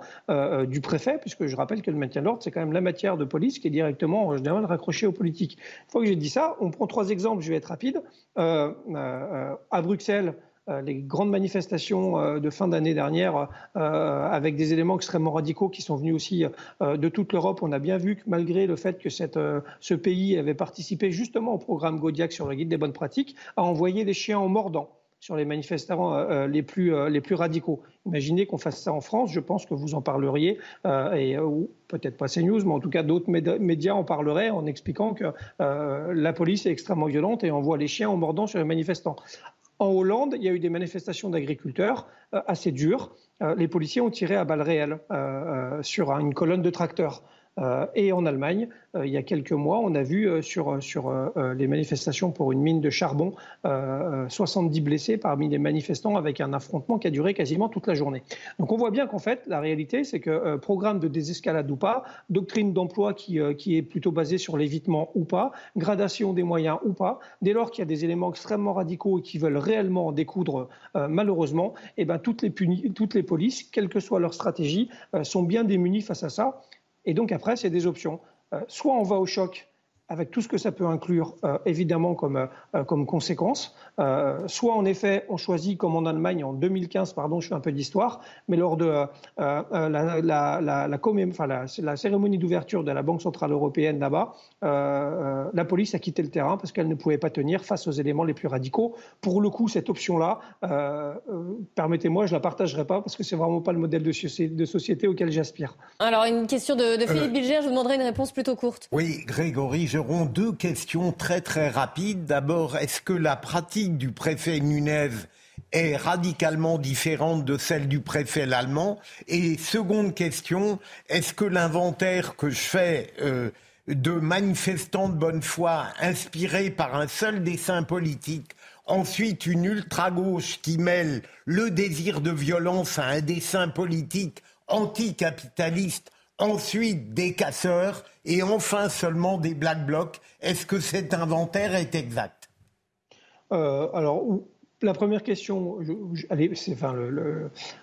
du préfet, puisque je rappelle que le maintien de l'ordre, c'est quand même la matière de police qui est directement en général raccrochée aux politiques. Une fois que j'ai dit ça, on prend trois exemples. Je vais être rapide. à Bruxelles. Euh, les grandes manifestations euh, de fin d'année dernière euh, avec des éléments extrêmement radicaux qui sont venus aussi de toute l'Europe. On a bien vu que malgré le fait que ce pays avait participé justement au programme Godiac sur le guide des bonnes pratiques, a envoyé des chiens en mordant sur les manifestants les, plus, les plus radicaux. Imaginez qu'on fasse ça en France, je pense que vous en parleriez, et, ou peut-être pas CNews, mais en tout cas d'autres médias en parleraient en expliquant que la police est extrêmement violente et envoie les chiens en mordant sur les manifestants. En Hollande, il y a eu des manifestations d'agriculteurs euh, assez dures. Euh, les policiers ont tiré à balles réelles euh, sur une colonne de tracteurs. Et en Allemagne, euh, il y a quelques mois, on a vu euh, sur, sur euh, les manifestations pour une mine de charbon 70 blessés parmi les manifestants avec un affrontement qui a duré quasiment toute la journée. Donc on voit bien qu'en fait, la réalité, c'est que programme de désescalade ou pas, doctrine d'emploi qui, qui est plutôt basée sur l'évitement ou pas, gradation des moyens ou pas, dès lors qu'il y a des éléments extrêmement radicaux et qui veulent réellement en découdre, malheureusement, et eh ben, toutes, les toutes les polices, quelle que soit leur stratégie, sont bien démunies face à ça. Et donc après, c'est des options. Euh, soit on va au choc avec tout ce que ça peut inclure, euh, évidemment, comme, euh, comme conséquence. Euh, soit, en effet, on choisit, comme en Allemagne, en 2015, pardon, je fais un peu d'histoire, mais lors de la, la, la, la, cérémonie d'ouverture de la Banque Centrale Européenne là-bas, la police a quitté le terrain parce qu'elle ne pouvait pas tenir face aux éléments les plus radicaux. Pour le coup, cette option-là, permettez-moi, je ne la partagerai pas parce que c'est vraiment pas le modèle de, de société auquel j'aspire. Alors, une question de, de Philippe Bilger, je vous demanderai une réponse plutôt courte. Oui, Grégory, je aurons deux questions très très rapides. D'abord, est-ce que la pratique du préfet Nunez est radicalement différente de celle du préfet allemand Et seconde question, est-ce que l'inventaire que je fais euh, de manifestants de bonne foi inspirés par un seul dessin politique ensuite une ultra-gauche qui mêle le désir de violence à un dessin politique anticapitaliste ensuite des casseurs et enfin seulement des black blocs. Est-ce que cet inventaire est exact? Euh, la première question,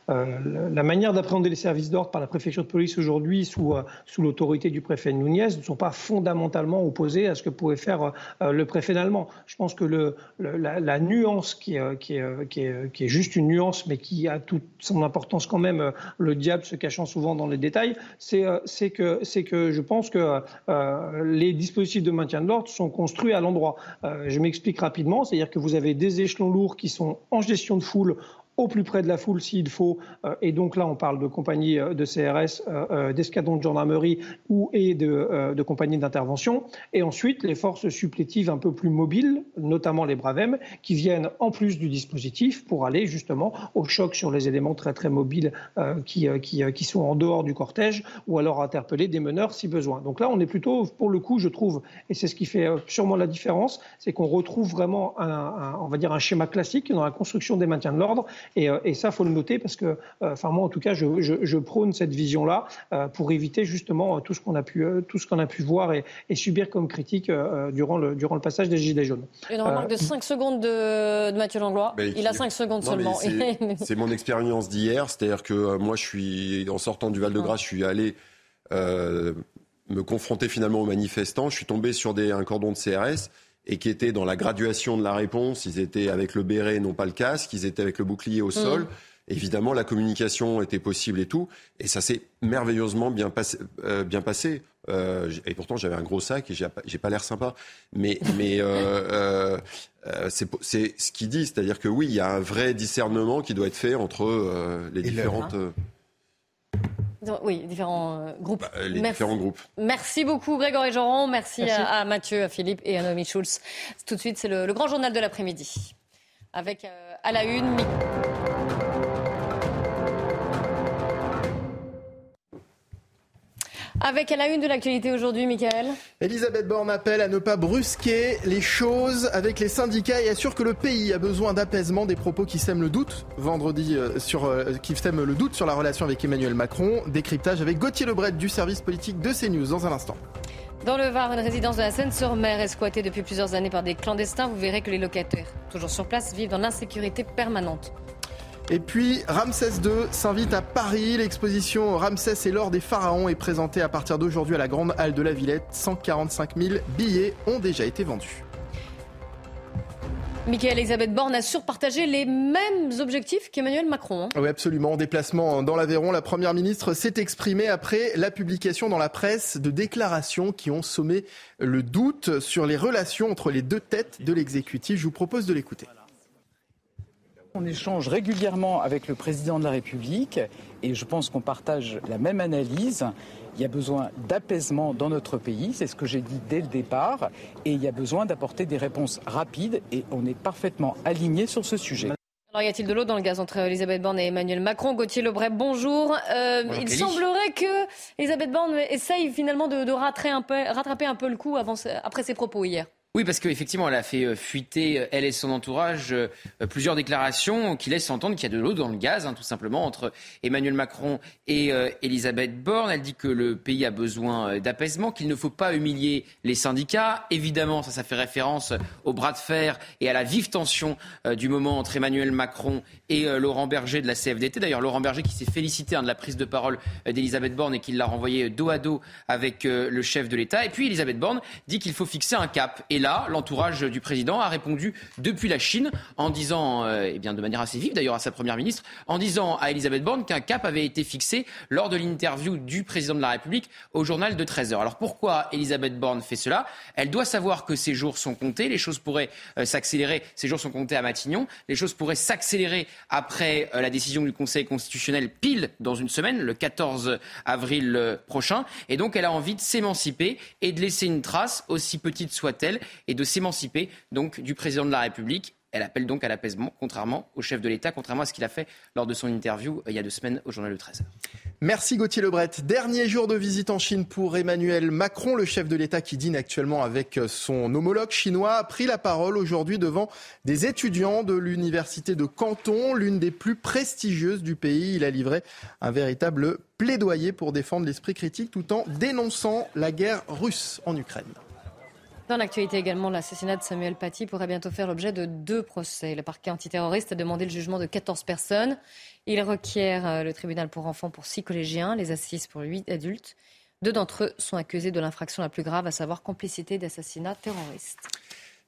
euh, la manière d'appréhender les services d'ordre par la préfecture de police aujourd'hui sous, euh, l'autorité du préfet Núñez ne sont pas fondamentalement opposés à ce que pouvait faire euh, le préfet allemand. Je pense que la, nuance qui, est, juste une nuance, mais qui a toute son importance quand même, le diable se cachant souvent dans les détails, c'est que je pense que les dispositifs de maintien de l'ordre sont construits à l'endroit. je m'explique rapidement, c'est-à-dire que vous avez des échelons lourds qui qui sont en gestion de foule au plus près de la foule s'il faut. Euh, et donc là, on parle de compagnies euh, de CRS, euh, d'escadrons de gendarmerie ou et de, compagnies d'intervention. Et ensuite, les forces supplétives un peu plus mobiles, notamment les Bravem, qui viennent en plus du dispositif pour aller justement au choc sur les éléments très très mobiles qui, qui, qui sont en dehors du cortège ou alors interpeller des meneurs si besoin. Donc là, on est plutôt, pour le coup, je trouve, et c'est ce qui fait sûrement la différence, c'est qu'on retrouve vraiment un, on va dire un schéma classique dans la construction des maintiens de l'ordre et, euh, et ça, faut le noter parce que, euh, enfin moi en tout cas, je, je, je prône cette vision-là euh, pour éviter justement tout ce qu'on a pu, tout ce qu'on a pu voir et, et, subir comme critique durant le, durant le passage des Gilets jaunes. Une remarque de 5 secondes de, de Mathieu Langlois. Ben, il a 5 secondes seulement. C'est mon expérience d'hier, c'est-à-dire que moi, je suis en sortant du Val-de-Grâce, je suis allé me confronter finalement aux manifestants. Je suis tombé sur des, un cordon de CRS et qui étaient dans la graduation de la réponse. Ils étaient avec le béret, non pas le casque. Ils étaient avec le bouclier au sol. Mm. Évidemment, la communication était possible et tout. Et ça s'est merveilleusement bien passé. Euh, bien passé. Euh, et pourtant, j'avais un gros sac et j'ai pas, pas l'air sympa. Mais, mais euh, euh c'est ce qu'il dit. C'est-à-dire que oui, il y a un vrai discernement qui doit être fait entre les différentes. Oui, différents euh, groupes. Bah, les Merci. différents groupes. Merci beaucoup Grégory Joron. Merci, À, Mathieu, à Philippe et à Noémie Schulz. Tout de suite, c'est le, grand journal de l'après-midi. Avec euh, à la une. Avec à la une de l'actualité aujourd'hui, Michael. Elisabeth Borne appelle à ne pas brusquer les choses avec les syndicats et assure que le pays a besoin d'apaisement des propos qui sèment le doute vendredi euh, sur euh, qui sèment le doute sur la relation avec Emmanuel Macron. Décryptage avec Gauthier Lebret du service politique de CNews dans un instant. Dans le Var, une résidence de la Seine-sur-Mer est squattée depuis plusieurs années par des clandestins. Vous verrez que les locataires, toujours sur place, vivent dans l'insécurité permanente. Et puis Ramsès II s'invite à Paris. L'exposition Ramsès et l'or des pharaons est présentée à partir d'aujourd'hui à la Grande Halle de la Villette. 145 000 billets ont déjà été vendus. Michael Elisabeth Borne a surpartagé les mêmes objectifs qu'Emmanuel Macron. Hein. Oui, absolument. En déplacement dans l'Aveyron, la Première ministre s'est exprimée après la publication dans la presse de déclarations qui ont sommé le doute sur les relations entre les deux têtes de l'exécutif. Je vous propose de l'écouter. On échange régulièrement avec le président de la République et je pense qu'on partage la même analyse. Il y a besoin d'apaisement dans notre pays, c'est ce que j'ai dit dès le départ, et il y a besoin d'apporter des réponses rapides et on est parfaitement aligné sur ce sujet. Alors, y a-t-il de l'eau dans le gaz entre Elisabeth Borne et Emmanuel Macron? Gauthier Lebray, bonjour. Euh, il semblerait que Elisabeth Borne essaye finalement de, rattraper, un peu, rattraper un peu le coup après ses propos hier. Oui, parce qu'effectivement, elle a fait euh, fuiter, euh, elle et son entourage, euh, plusieurs déclarations qui laissent entendre qu'il y a de l'eau dans le gaz, hein, tout simplement, entre Emmanuel Macron et Elisabeth Borne. Elle dit que le pays a besoin d'apaisement, qu'il ne faut pas humilier les syndicats. Évidemment, ça, ça fait référence au bras de fer et à la vive tension du moment entre Emmanuel Macron et Laurent Berger de la CFDT. D'ailleurs, Laurent Berger qui s'est félicité hein, de la prise de parole d'Elisabeth Borne et qui l'a renvoyé dos à dos avec le chef de l'État. Et puis, Elisabeth Borne dit qu'il faut fixer un cap. Et l'entourage du président a répondu depuis la Chine en disant, euh, eh bien de manière assez vive d'ailleurs à sa première ministre, en disant à Elisabeth Borne qu'un cap avait été fixé lors de l'interview du président de la République au journal de 13 heures. Alors pourquoi Elisabeth Borne fait cela? Elle doit savoir que ses jours sont comptés, les choses pourraient euh, s'accélérer, ses jours sont comptés à Matignon, les choses pourraient s'accélérer après euh, la décision du Conseil constitutionnel pile dans une semaine, le 14 avril prochain, et donc elle a envie de s'émanciper et de laisser une trace, aussi petite soit-elle, et de s'émanciper donc du président de la République. Elle appelle donc à l'apaisement, contrairement au chef de l'État, contrairement à ce qu'il a fait lors de son interview euh, il y a deux semaines au journal de 13 Merci Gauthier Lebret. Dernier jour de visite en Chine pour Emmanuel Macron. Le chef de l'État qui dîne actuellement avec son homologue chinois a pris la parole aujourd'hui devant des étudiants de l'université de Canton, l'une des plus prestigieuses du pays. Il a livré un véritable plaidoyer pour défendre l'esprit critique tout en dénonçant la guerre russe en Ukraine. Dans l'actualité également, l'assassinat de Samuel Paty pourrait bientôt faire l'objet de deux procès. Le parquet antiterroriste a demandé le jugement de 14 personnes. Il requiert euh, le tribunal pour enfants pour six collégiens, les assises pour huit adultes. Deux d'entre eux sont accusés de l'infraction la plus grave, à savoir complicité d'assassinat terroriste.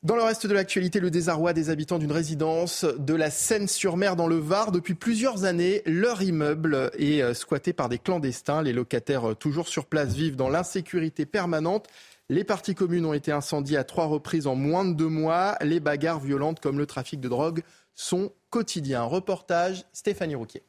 Dans le reste de l'actualité, le désarroi des habitants d'une résidence de la Seine-sur-Mer dans le Var. Depuis plusieurs années, leur immeuble est euh, squatté par des clandestins. Les locataires euh, toujours sur place vivent dans l'insécurité permanente. Les parties communes ont été incendiées à trois reprises en moins de deux mois. Les bagarres violentes comme le trafic de drogue sont quotidiens. Reportage Stéphanie Rouquier.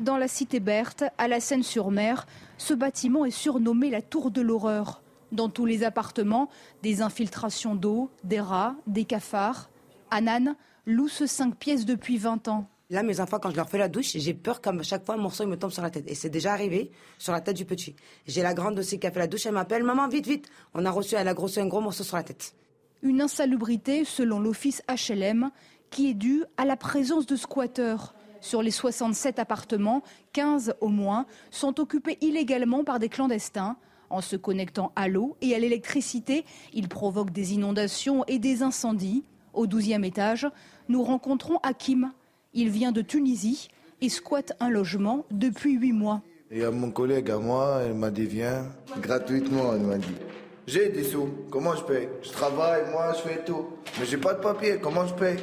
Dans la cité Berthe, à la Seine-sur-Mer, ce bâtiment est surnommé la Tour de l'horreur. Dans tous les appartements, des infiltrations d'eau, des rats, des cafards. Anan loue ce cinq pièces depuis 20 ans. Là, mes enfants, quand je leur fais la douche, j'ai peur qu'à chaque fois, un morceau me tombe sur la tête. Et c'est déjà arrivé sur la tête du petit. J'ai la grande aussi qui a fait la douche, elle m'appelle, maman, vite, vite. On a reçu, elle a grossi un gros morceau sur la tête. Une insalubrité, selon l'office HLM, qui est due à la présence de squatteurs. Sur les 67 appartements, 15 au moins sont occupés illégalement par des clandestins. En se connectant à l'eau et à l'électricité, ils provoquent des inondations et des incendies. Au 12e étage, nous rencontrons Hakim, il vient de Tunisie et squatte un logement depuis huit mois. Il y a mon collègue à moi, il m'a dit viens, gratuitement, il m'a dit. J'ai des sous, comment je paye Je travaille, moi je fais tout. Mais j'ai pas de papier, comment je paye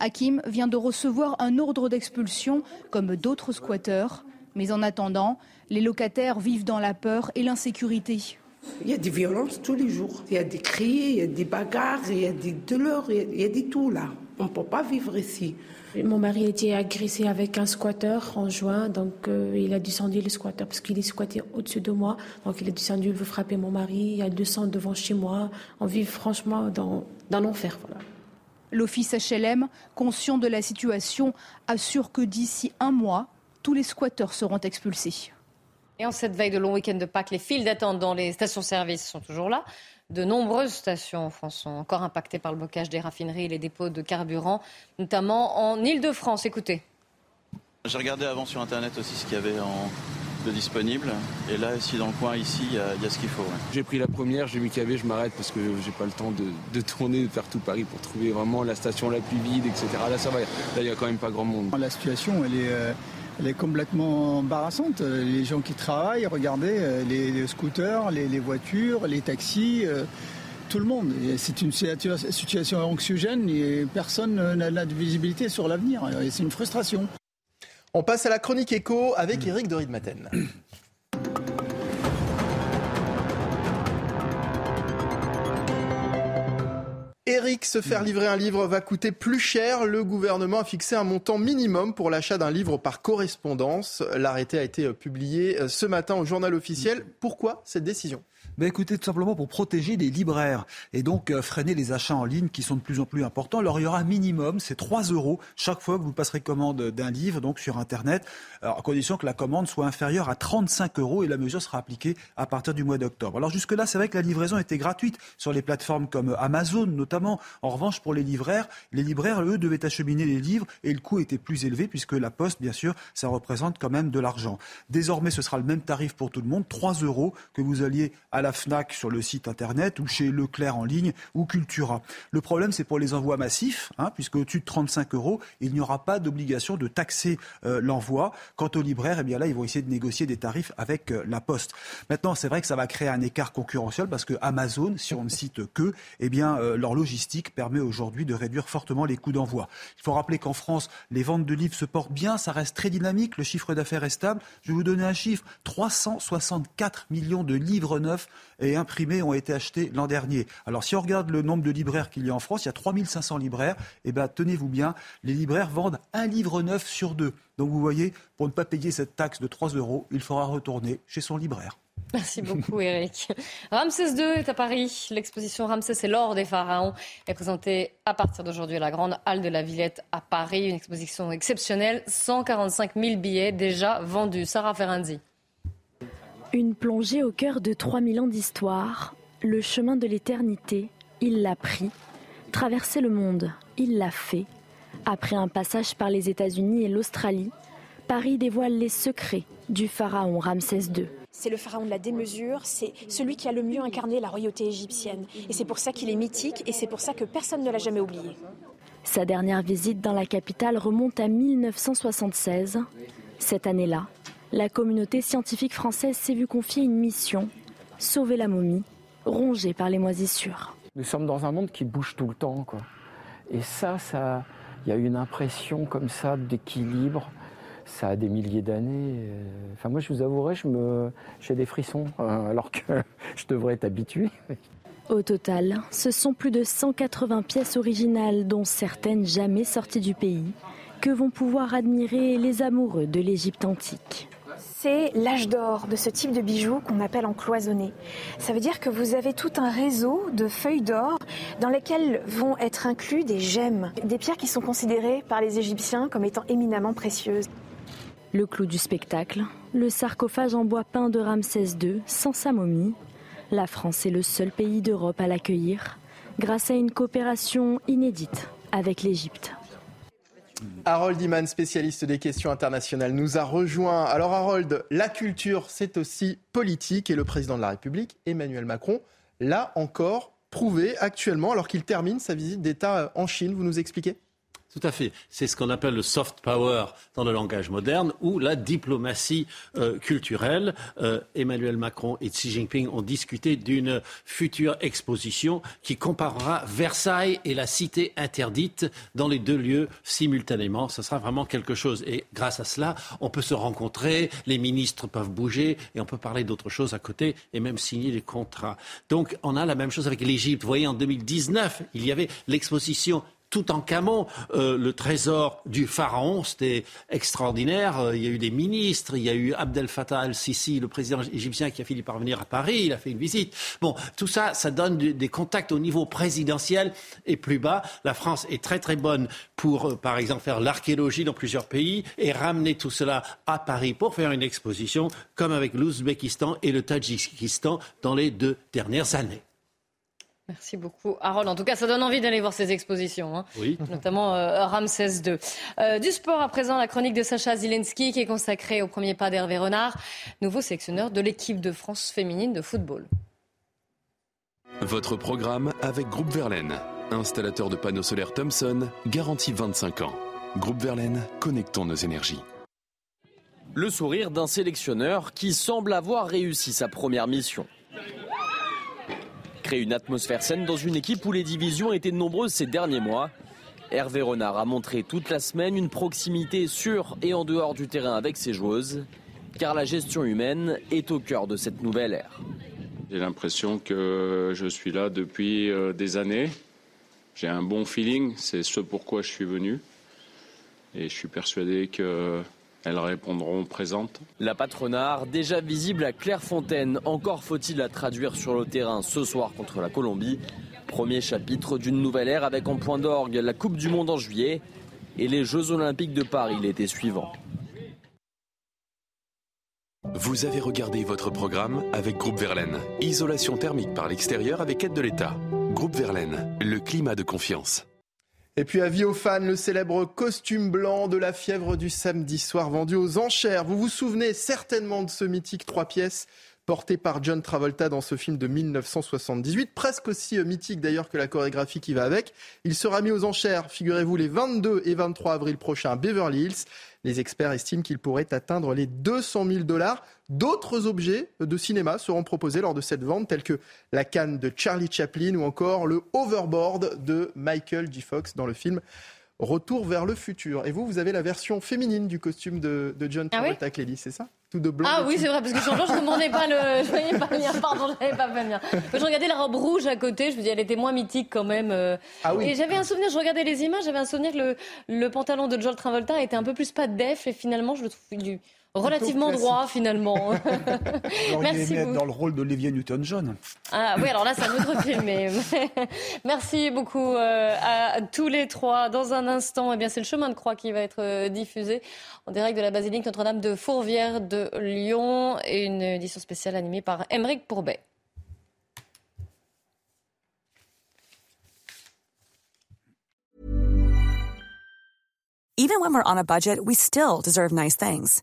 Hakim vient de recevoir un ordre d'expulsion comme d'autres squatteurs. Mais en attendant, les locataires vivent dans la peur et l'insécurité. Il y a des violences tous les jours. Il y a des cris, il y a des bagarres, il y a des douleurs, il y a, des tout là. On ne peut pas vivre ici. Mon mari a été agressé avec un squatteur en juin, donc euh, il a descendu le squatteur parce qu'il est squatté au-dessus de moi. Donc il a descendu, il veut frapper mon mari, il y a 200 devant chez moi. On vit franchement dans, dans l'enfer. Voilà. L'office HLM, conscient de la situation, assure que d'ici un mois, tous les squatteurs seront expulsés. Et en cette veille de long week-end de Pâques, les files d'attente dans les stations-service sont toujours là. De nombreuses stations en France sont encore impactées par le blocage des raffineries et les dépôts de carburant, notamment en Ile-de-France. Écoutez. J'ai regardé avant sur Internet aussi ce qu'il y avait de disponible. Et là, ici, dans le coin, ici, il y, a ce qu'il faut. J'ai pris la première, j'ai mis KV, je m'arrête parce que j'ai pas le temps de, tourner, de faire tout Paris pour trouver vraiment la station la plus vide, etc. Là, ça va. Là, il n'y a quand même pas grand monde. La situation, elle est. Elle est complètement embarrassante. Les gens qui travaillent, regardez, euh, les, scooters, les, voitures, les taxis, euh, tout le monde. C'est une situation anxiogène et personne n'a de visibilité sur l'avenir. C'est une frustration. On passe à la chronique écho avec Eric de Eric, se faire livrer un livre va coûter plus cher. Le gouvernement a fixé un montant minimum pour l'achat d'un livre par correspondance. L'arrêté a été publié ce matin au journal officiel. Pourquoi cette décision? Ben écoutez, tout simplement pour protéger les libraires et donc euh, freiner les achats en ligne qui sont de plus en plus importants. Alors il y aura un minimum, c'est 3 euros chaque fois que vous passerez commande d'un livre, donc sur Internet, alors, à condition que la commande soit inférieure à 35 euros et la mesure sera appliquée à partir du mois d'octobre. Alors jusque-là, c'est vrai que la livraison était gratuite sur les plateformes comme Amazon notamment. En revanche, pour les libraires, les libraires, eux, devaient acheminer les livres et le coût était plus élevé puisque la poste, bien sûr, ça représente quand même de l'argent. Désormais, ce sera le même tarif pour tout le monde, 3 euros que vous alliez à la FNAC sur le site internet ou chez Leclerc en ligne ou Cultura. Le problème, c'est pour les envois massifs, hein, puisque au-dessus de 35 euros, il n'y aura pas d'obligation de taxer euh, l'envoi. Quant aux libraires, eh bien là, ils vont essayer de négocier des tarifs avec euh, la Poste. Maintenant, c'est vrai que ça va créer un écart concurrentiel parce que Amazon, si on ne cite que, eh bien, euh, leur logistique permet aujourd'hui de réduire fortement les coûts d'envoi. Il faut rappeler qu'en France, les ventes de livres se portent bien, ça reste très dynamique, le chiffre d'affaires est stable. Je vais vous donner un chiffre 364 millions de livres neufs et imprimés ont été achetés l'an dernier. Alors si on regarde le nombre de libraires qu'il y a en France, il y a 3500 libraires. Eh bien, tenez-vous bien, les libraires vendent un livre neuf sur deux. Donc vous voyez, pour ne pas payer cette taxe de 3 euros, il faudra retourner chez son libraire. Merci beaucoup, Eric. Ramsès II est à Paris. L'exposition Ramsès et l'or des pharaons est présentée à partir d'aujourd'hui à la Grande Halle de la Villette à Paris. Une exposition exceptionnelle. 145 000 billets déjà vendus. Sarah Ferranzi. Une plongée au cœur de 3000 ans d'histoire. Le chemin de l'éternité, il l'a pris. Traverser le monde, il l'a fait. Après un passage par les États-Unis et l'Australie, Paris dévoile les secrets du pharaon Ramsès II. C'est le pharaon de la démesure, c'est celui qui a le mieux incarné la royauté égyptienne. Et c'est pour ça qu'il est mythique et c'est pour ça que personne ne l'a jamais oublié. Sa dernière visite dans la capitale remonte à 1976. Cette année-là, la communauté scientifique française s'est vue confier une mission, sauver la momie, rongée par les moisissures. Nous sommes dans un monde qui bouge tout le temps. Quoi. Et ça, ça, il y a une impression comme ça d'équilibre, ça a des milliers d'années. Euh, enfin, moi, je vous avouerai, je me, j'ai des frissons, euh, alors que je devrais être habitué. Au total, ce sont plus de 180 pièces originales, dont certaines jamais sorties du pays, que vont pouvoir admirer les amoureux de l'Égypte antique. C'est l'âge d'or de ce type de bijoux qu'on appelle en cloisonné. Ça veut dire que vous avez tout un réseau de feuilles d'or dans lesquelles vont être inclus des gemmes, des pierres qui sont considérées par les Égyptiens comme étant éminemment précieuses. Le clou du spectacle, le sarcophage en bois peint de Ramsès II sans sa momie. La France est le seul pays d'Europe à l'accueillir grâce à une coopération inédite avec l'Égypte. Harold Iman, spécialiste des questions internationales, nous a rejoint. Alors Harold, la culture, c'est aussi politique et le président de la République, Emmanuel Macron, l'a encore prouvé actuellement alors qu'il termine sa visite d'État en Chine. Vous nous expliquez? Tout à fait. C'est ce qu'on appelle le soft power dans le langage moderne ou la diplomatie euh, culturelle. Euh, Emmanuel Macron et Xi Jinping ont discuté d'une future exposition qui comparera Versailles et la cité interdite dans les deux lieux simultanément. Ce sera vraiment quelque chose. Et grâce à cela, on peut se rencontrer, les ministres peuvent bouger et on peut parler d'autres choses à côté et même signer des contrats. Donc on a la même chose avec l'Égypte. Vous voyez, en 2019, il y avait l'exposition tout en euh, le trésor du pharaon. C'était extraordinaire. Euh, il y a eu des ministres, il y a eu Abdel Fattah al-Sisi, le président égyptien, qui a fini par venir à Paris. Il a fait une visite. Bon, tout ça, ça donne des contacts au niveau présidentiel et plus bas. La France est très très bonne pour, euh, par exemple, faire l'archéologie dans plusieurs pays et ramener tout cela à Paris pour faire une exposition, comme avec l'Ouzbékistan et le Tadjikistan dans les deux dernières années. Merci beaucoup, Harold. En tout cas, ça donne envie d'aller voir ces expositions, hein. oui. notamment euh, Ramsès II. Euh, du sport à présent, la chronique de Sacha Zielinski qui est consacrée au premier pas d'Hervé Renard, nouveau sélectionneur de l'équipe de France féminine de football. Votre programme avec Groupe Verlaine, installateur de panneaux solaires Thomson, garantie 25 ans. Groupe Verlaine, connectons nos énergies. Le sourire d'un sélectionneur qui semble avoir réussi sa première mission créer une atmosphère saine dans une équipe où les divisions étaient nombreuses ces derniers mois. Hervé Renard a montré toute la semaine une proximité sur et en dehors du terrain avec ses joueuses, car la gestion humaine est au cœur de cette nouvelle ère. J'ai l'impression que je suis là depuis euh, des années. J'ai un bon feeling, c'est ce pourquoi je suis venu. Et je suis persuadé que elles répondront présentes. La patronard, déjà visible à Clairefontaine, encore faut-il la traduire sur le terrain ce soir contre la Colombie. Premier chapitre d'une nouvelle ère avec en point d'orgue la Coupe du Monde en juillet et les Jeux Olympiques de Paris l'été suivant. Vous avez regardé votre programme avec Groupe Verlaine. Isolation thermique par l'extérieur avec aide de l'État. Groupe Verlaine, le climat de confiance. Et puis avis aux fans, le célèbre costume blanc de la fièvre du samedi soir vendu aux enchères. Vous vous souvenez certainement de ce mythique trois pièces porté par John Travolta dans ce film de 1978, presque aussi euh, mythique d'ailleurs que la chorégraphie qui va avec. Il sera mis aux enchères, figurez-vous, les 22 et 23 avril prochains à Beverly Hills. Les experts estiment qu'il pourrait atteindre les 200 000 dollars. D'autres objets de cinéma seront proposés lors de cette vente, tels que la canne de Charlie Chaplin ou encore le hoverboard de Michael G. Fox dans le film Retour vers le futur. Et vous, vous avez la version féminine du costume de, John ah Travolta, Clélie, c'est ça? Tout de blanc. Ah oui, c'est vrai, parce que je ne demandais pas le. Je voyais pas le mien, pardon, je n'avais pas le mien. Je regardais la robe rouge à côté, je me dis, elle était moins mythique quand même. Euh. Ah oui. Et j'avais un souvenir, je regardais les images, j'avais un souvenir que le, le pantalon de John Travolta était un peu plus pas def, et finalement, je le trouve relativement droit finalement. Merci beaucoup. dans le rôle d'Olivia Newton-John. Ah oui, alors là c'est un autre film. Mais... Merci beaucoup euh, à tous les trois. Dans un instant, eh bien c'est le chemin de croix qui va être euh, diffusé en direct de la basilique Notre-Dame de Fourvière de Lyon et une édition spéciale animée par Émeric Pourbet. Even when we're on a budget, we still deserve nice things.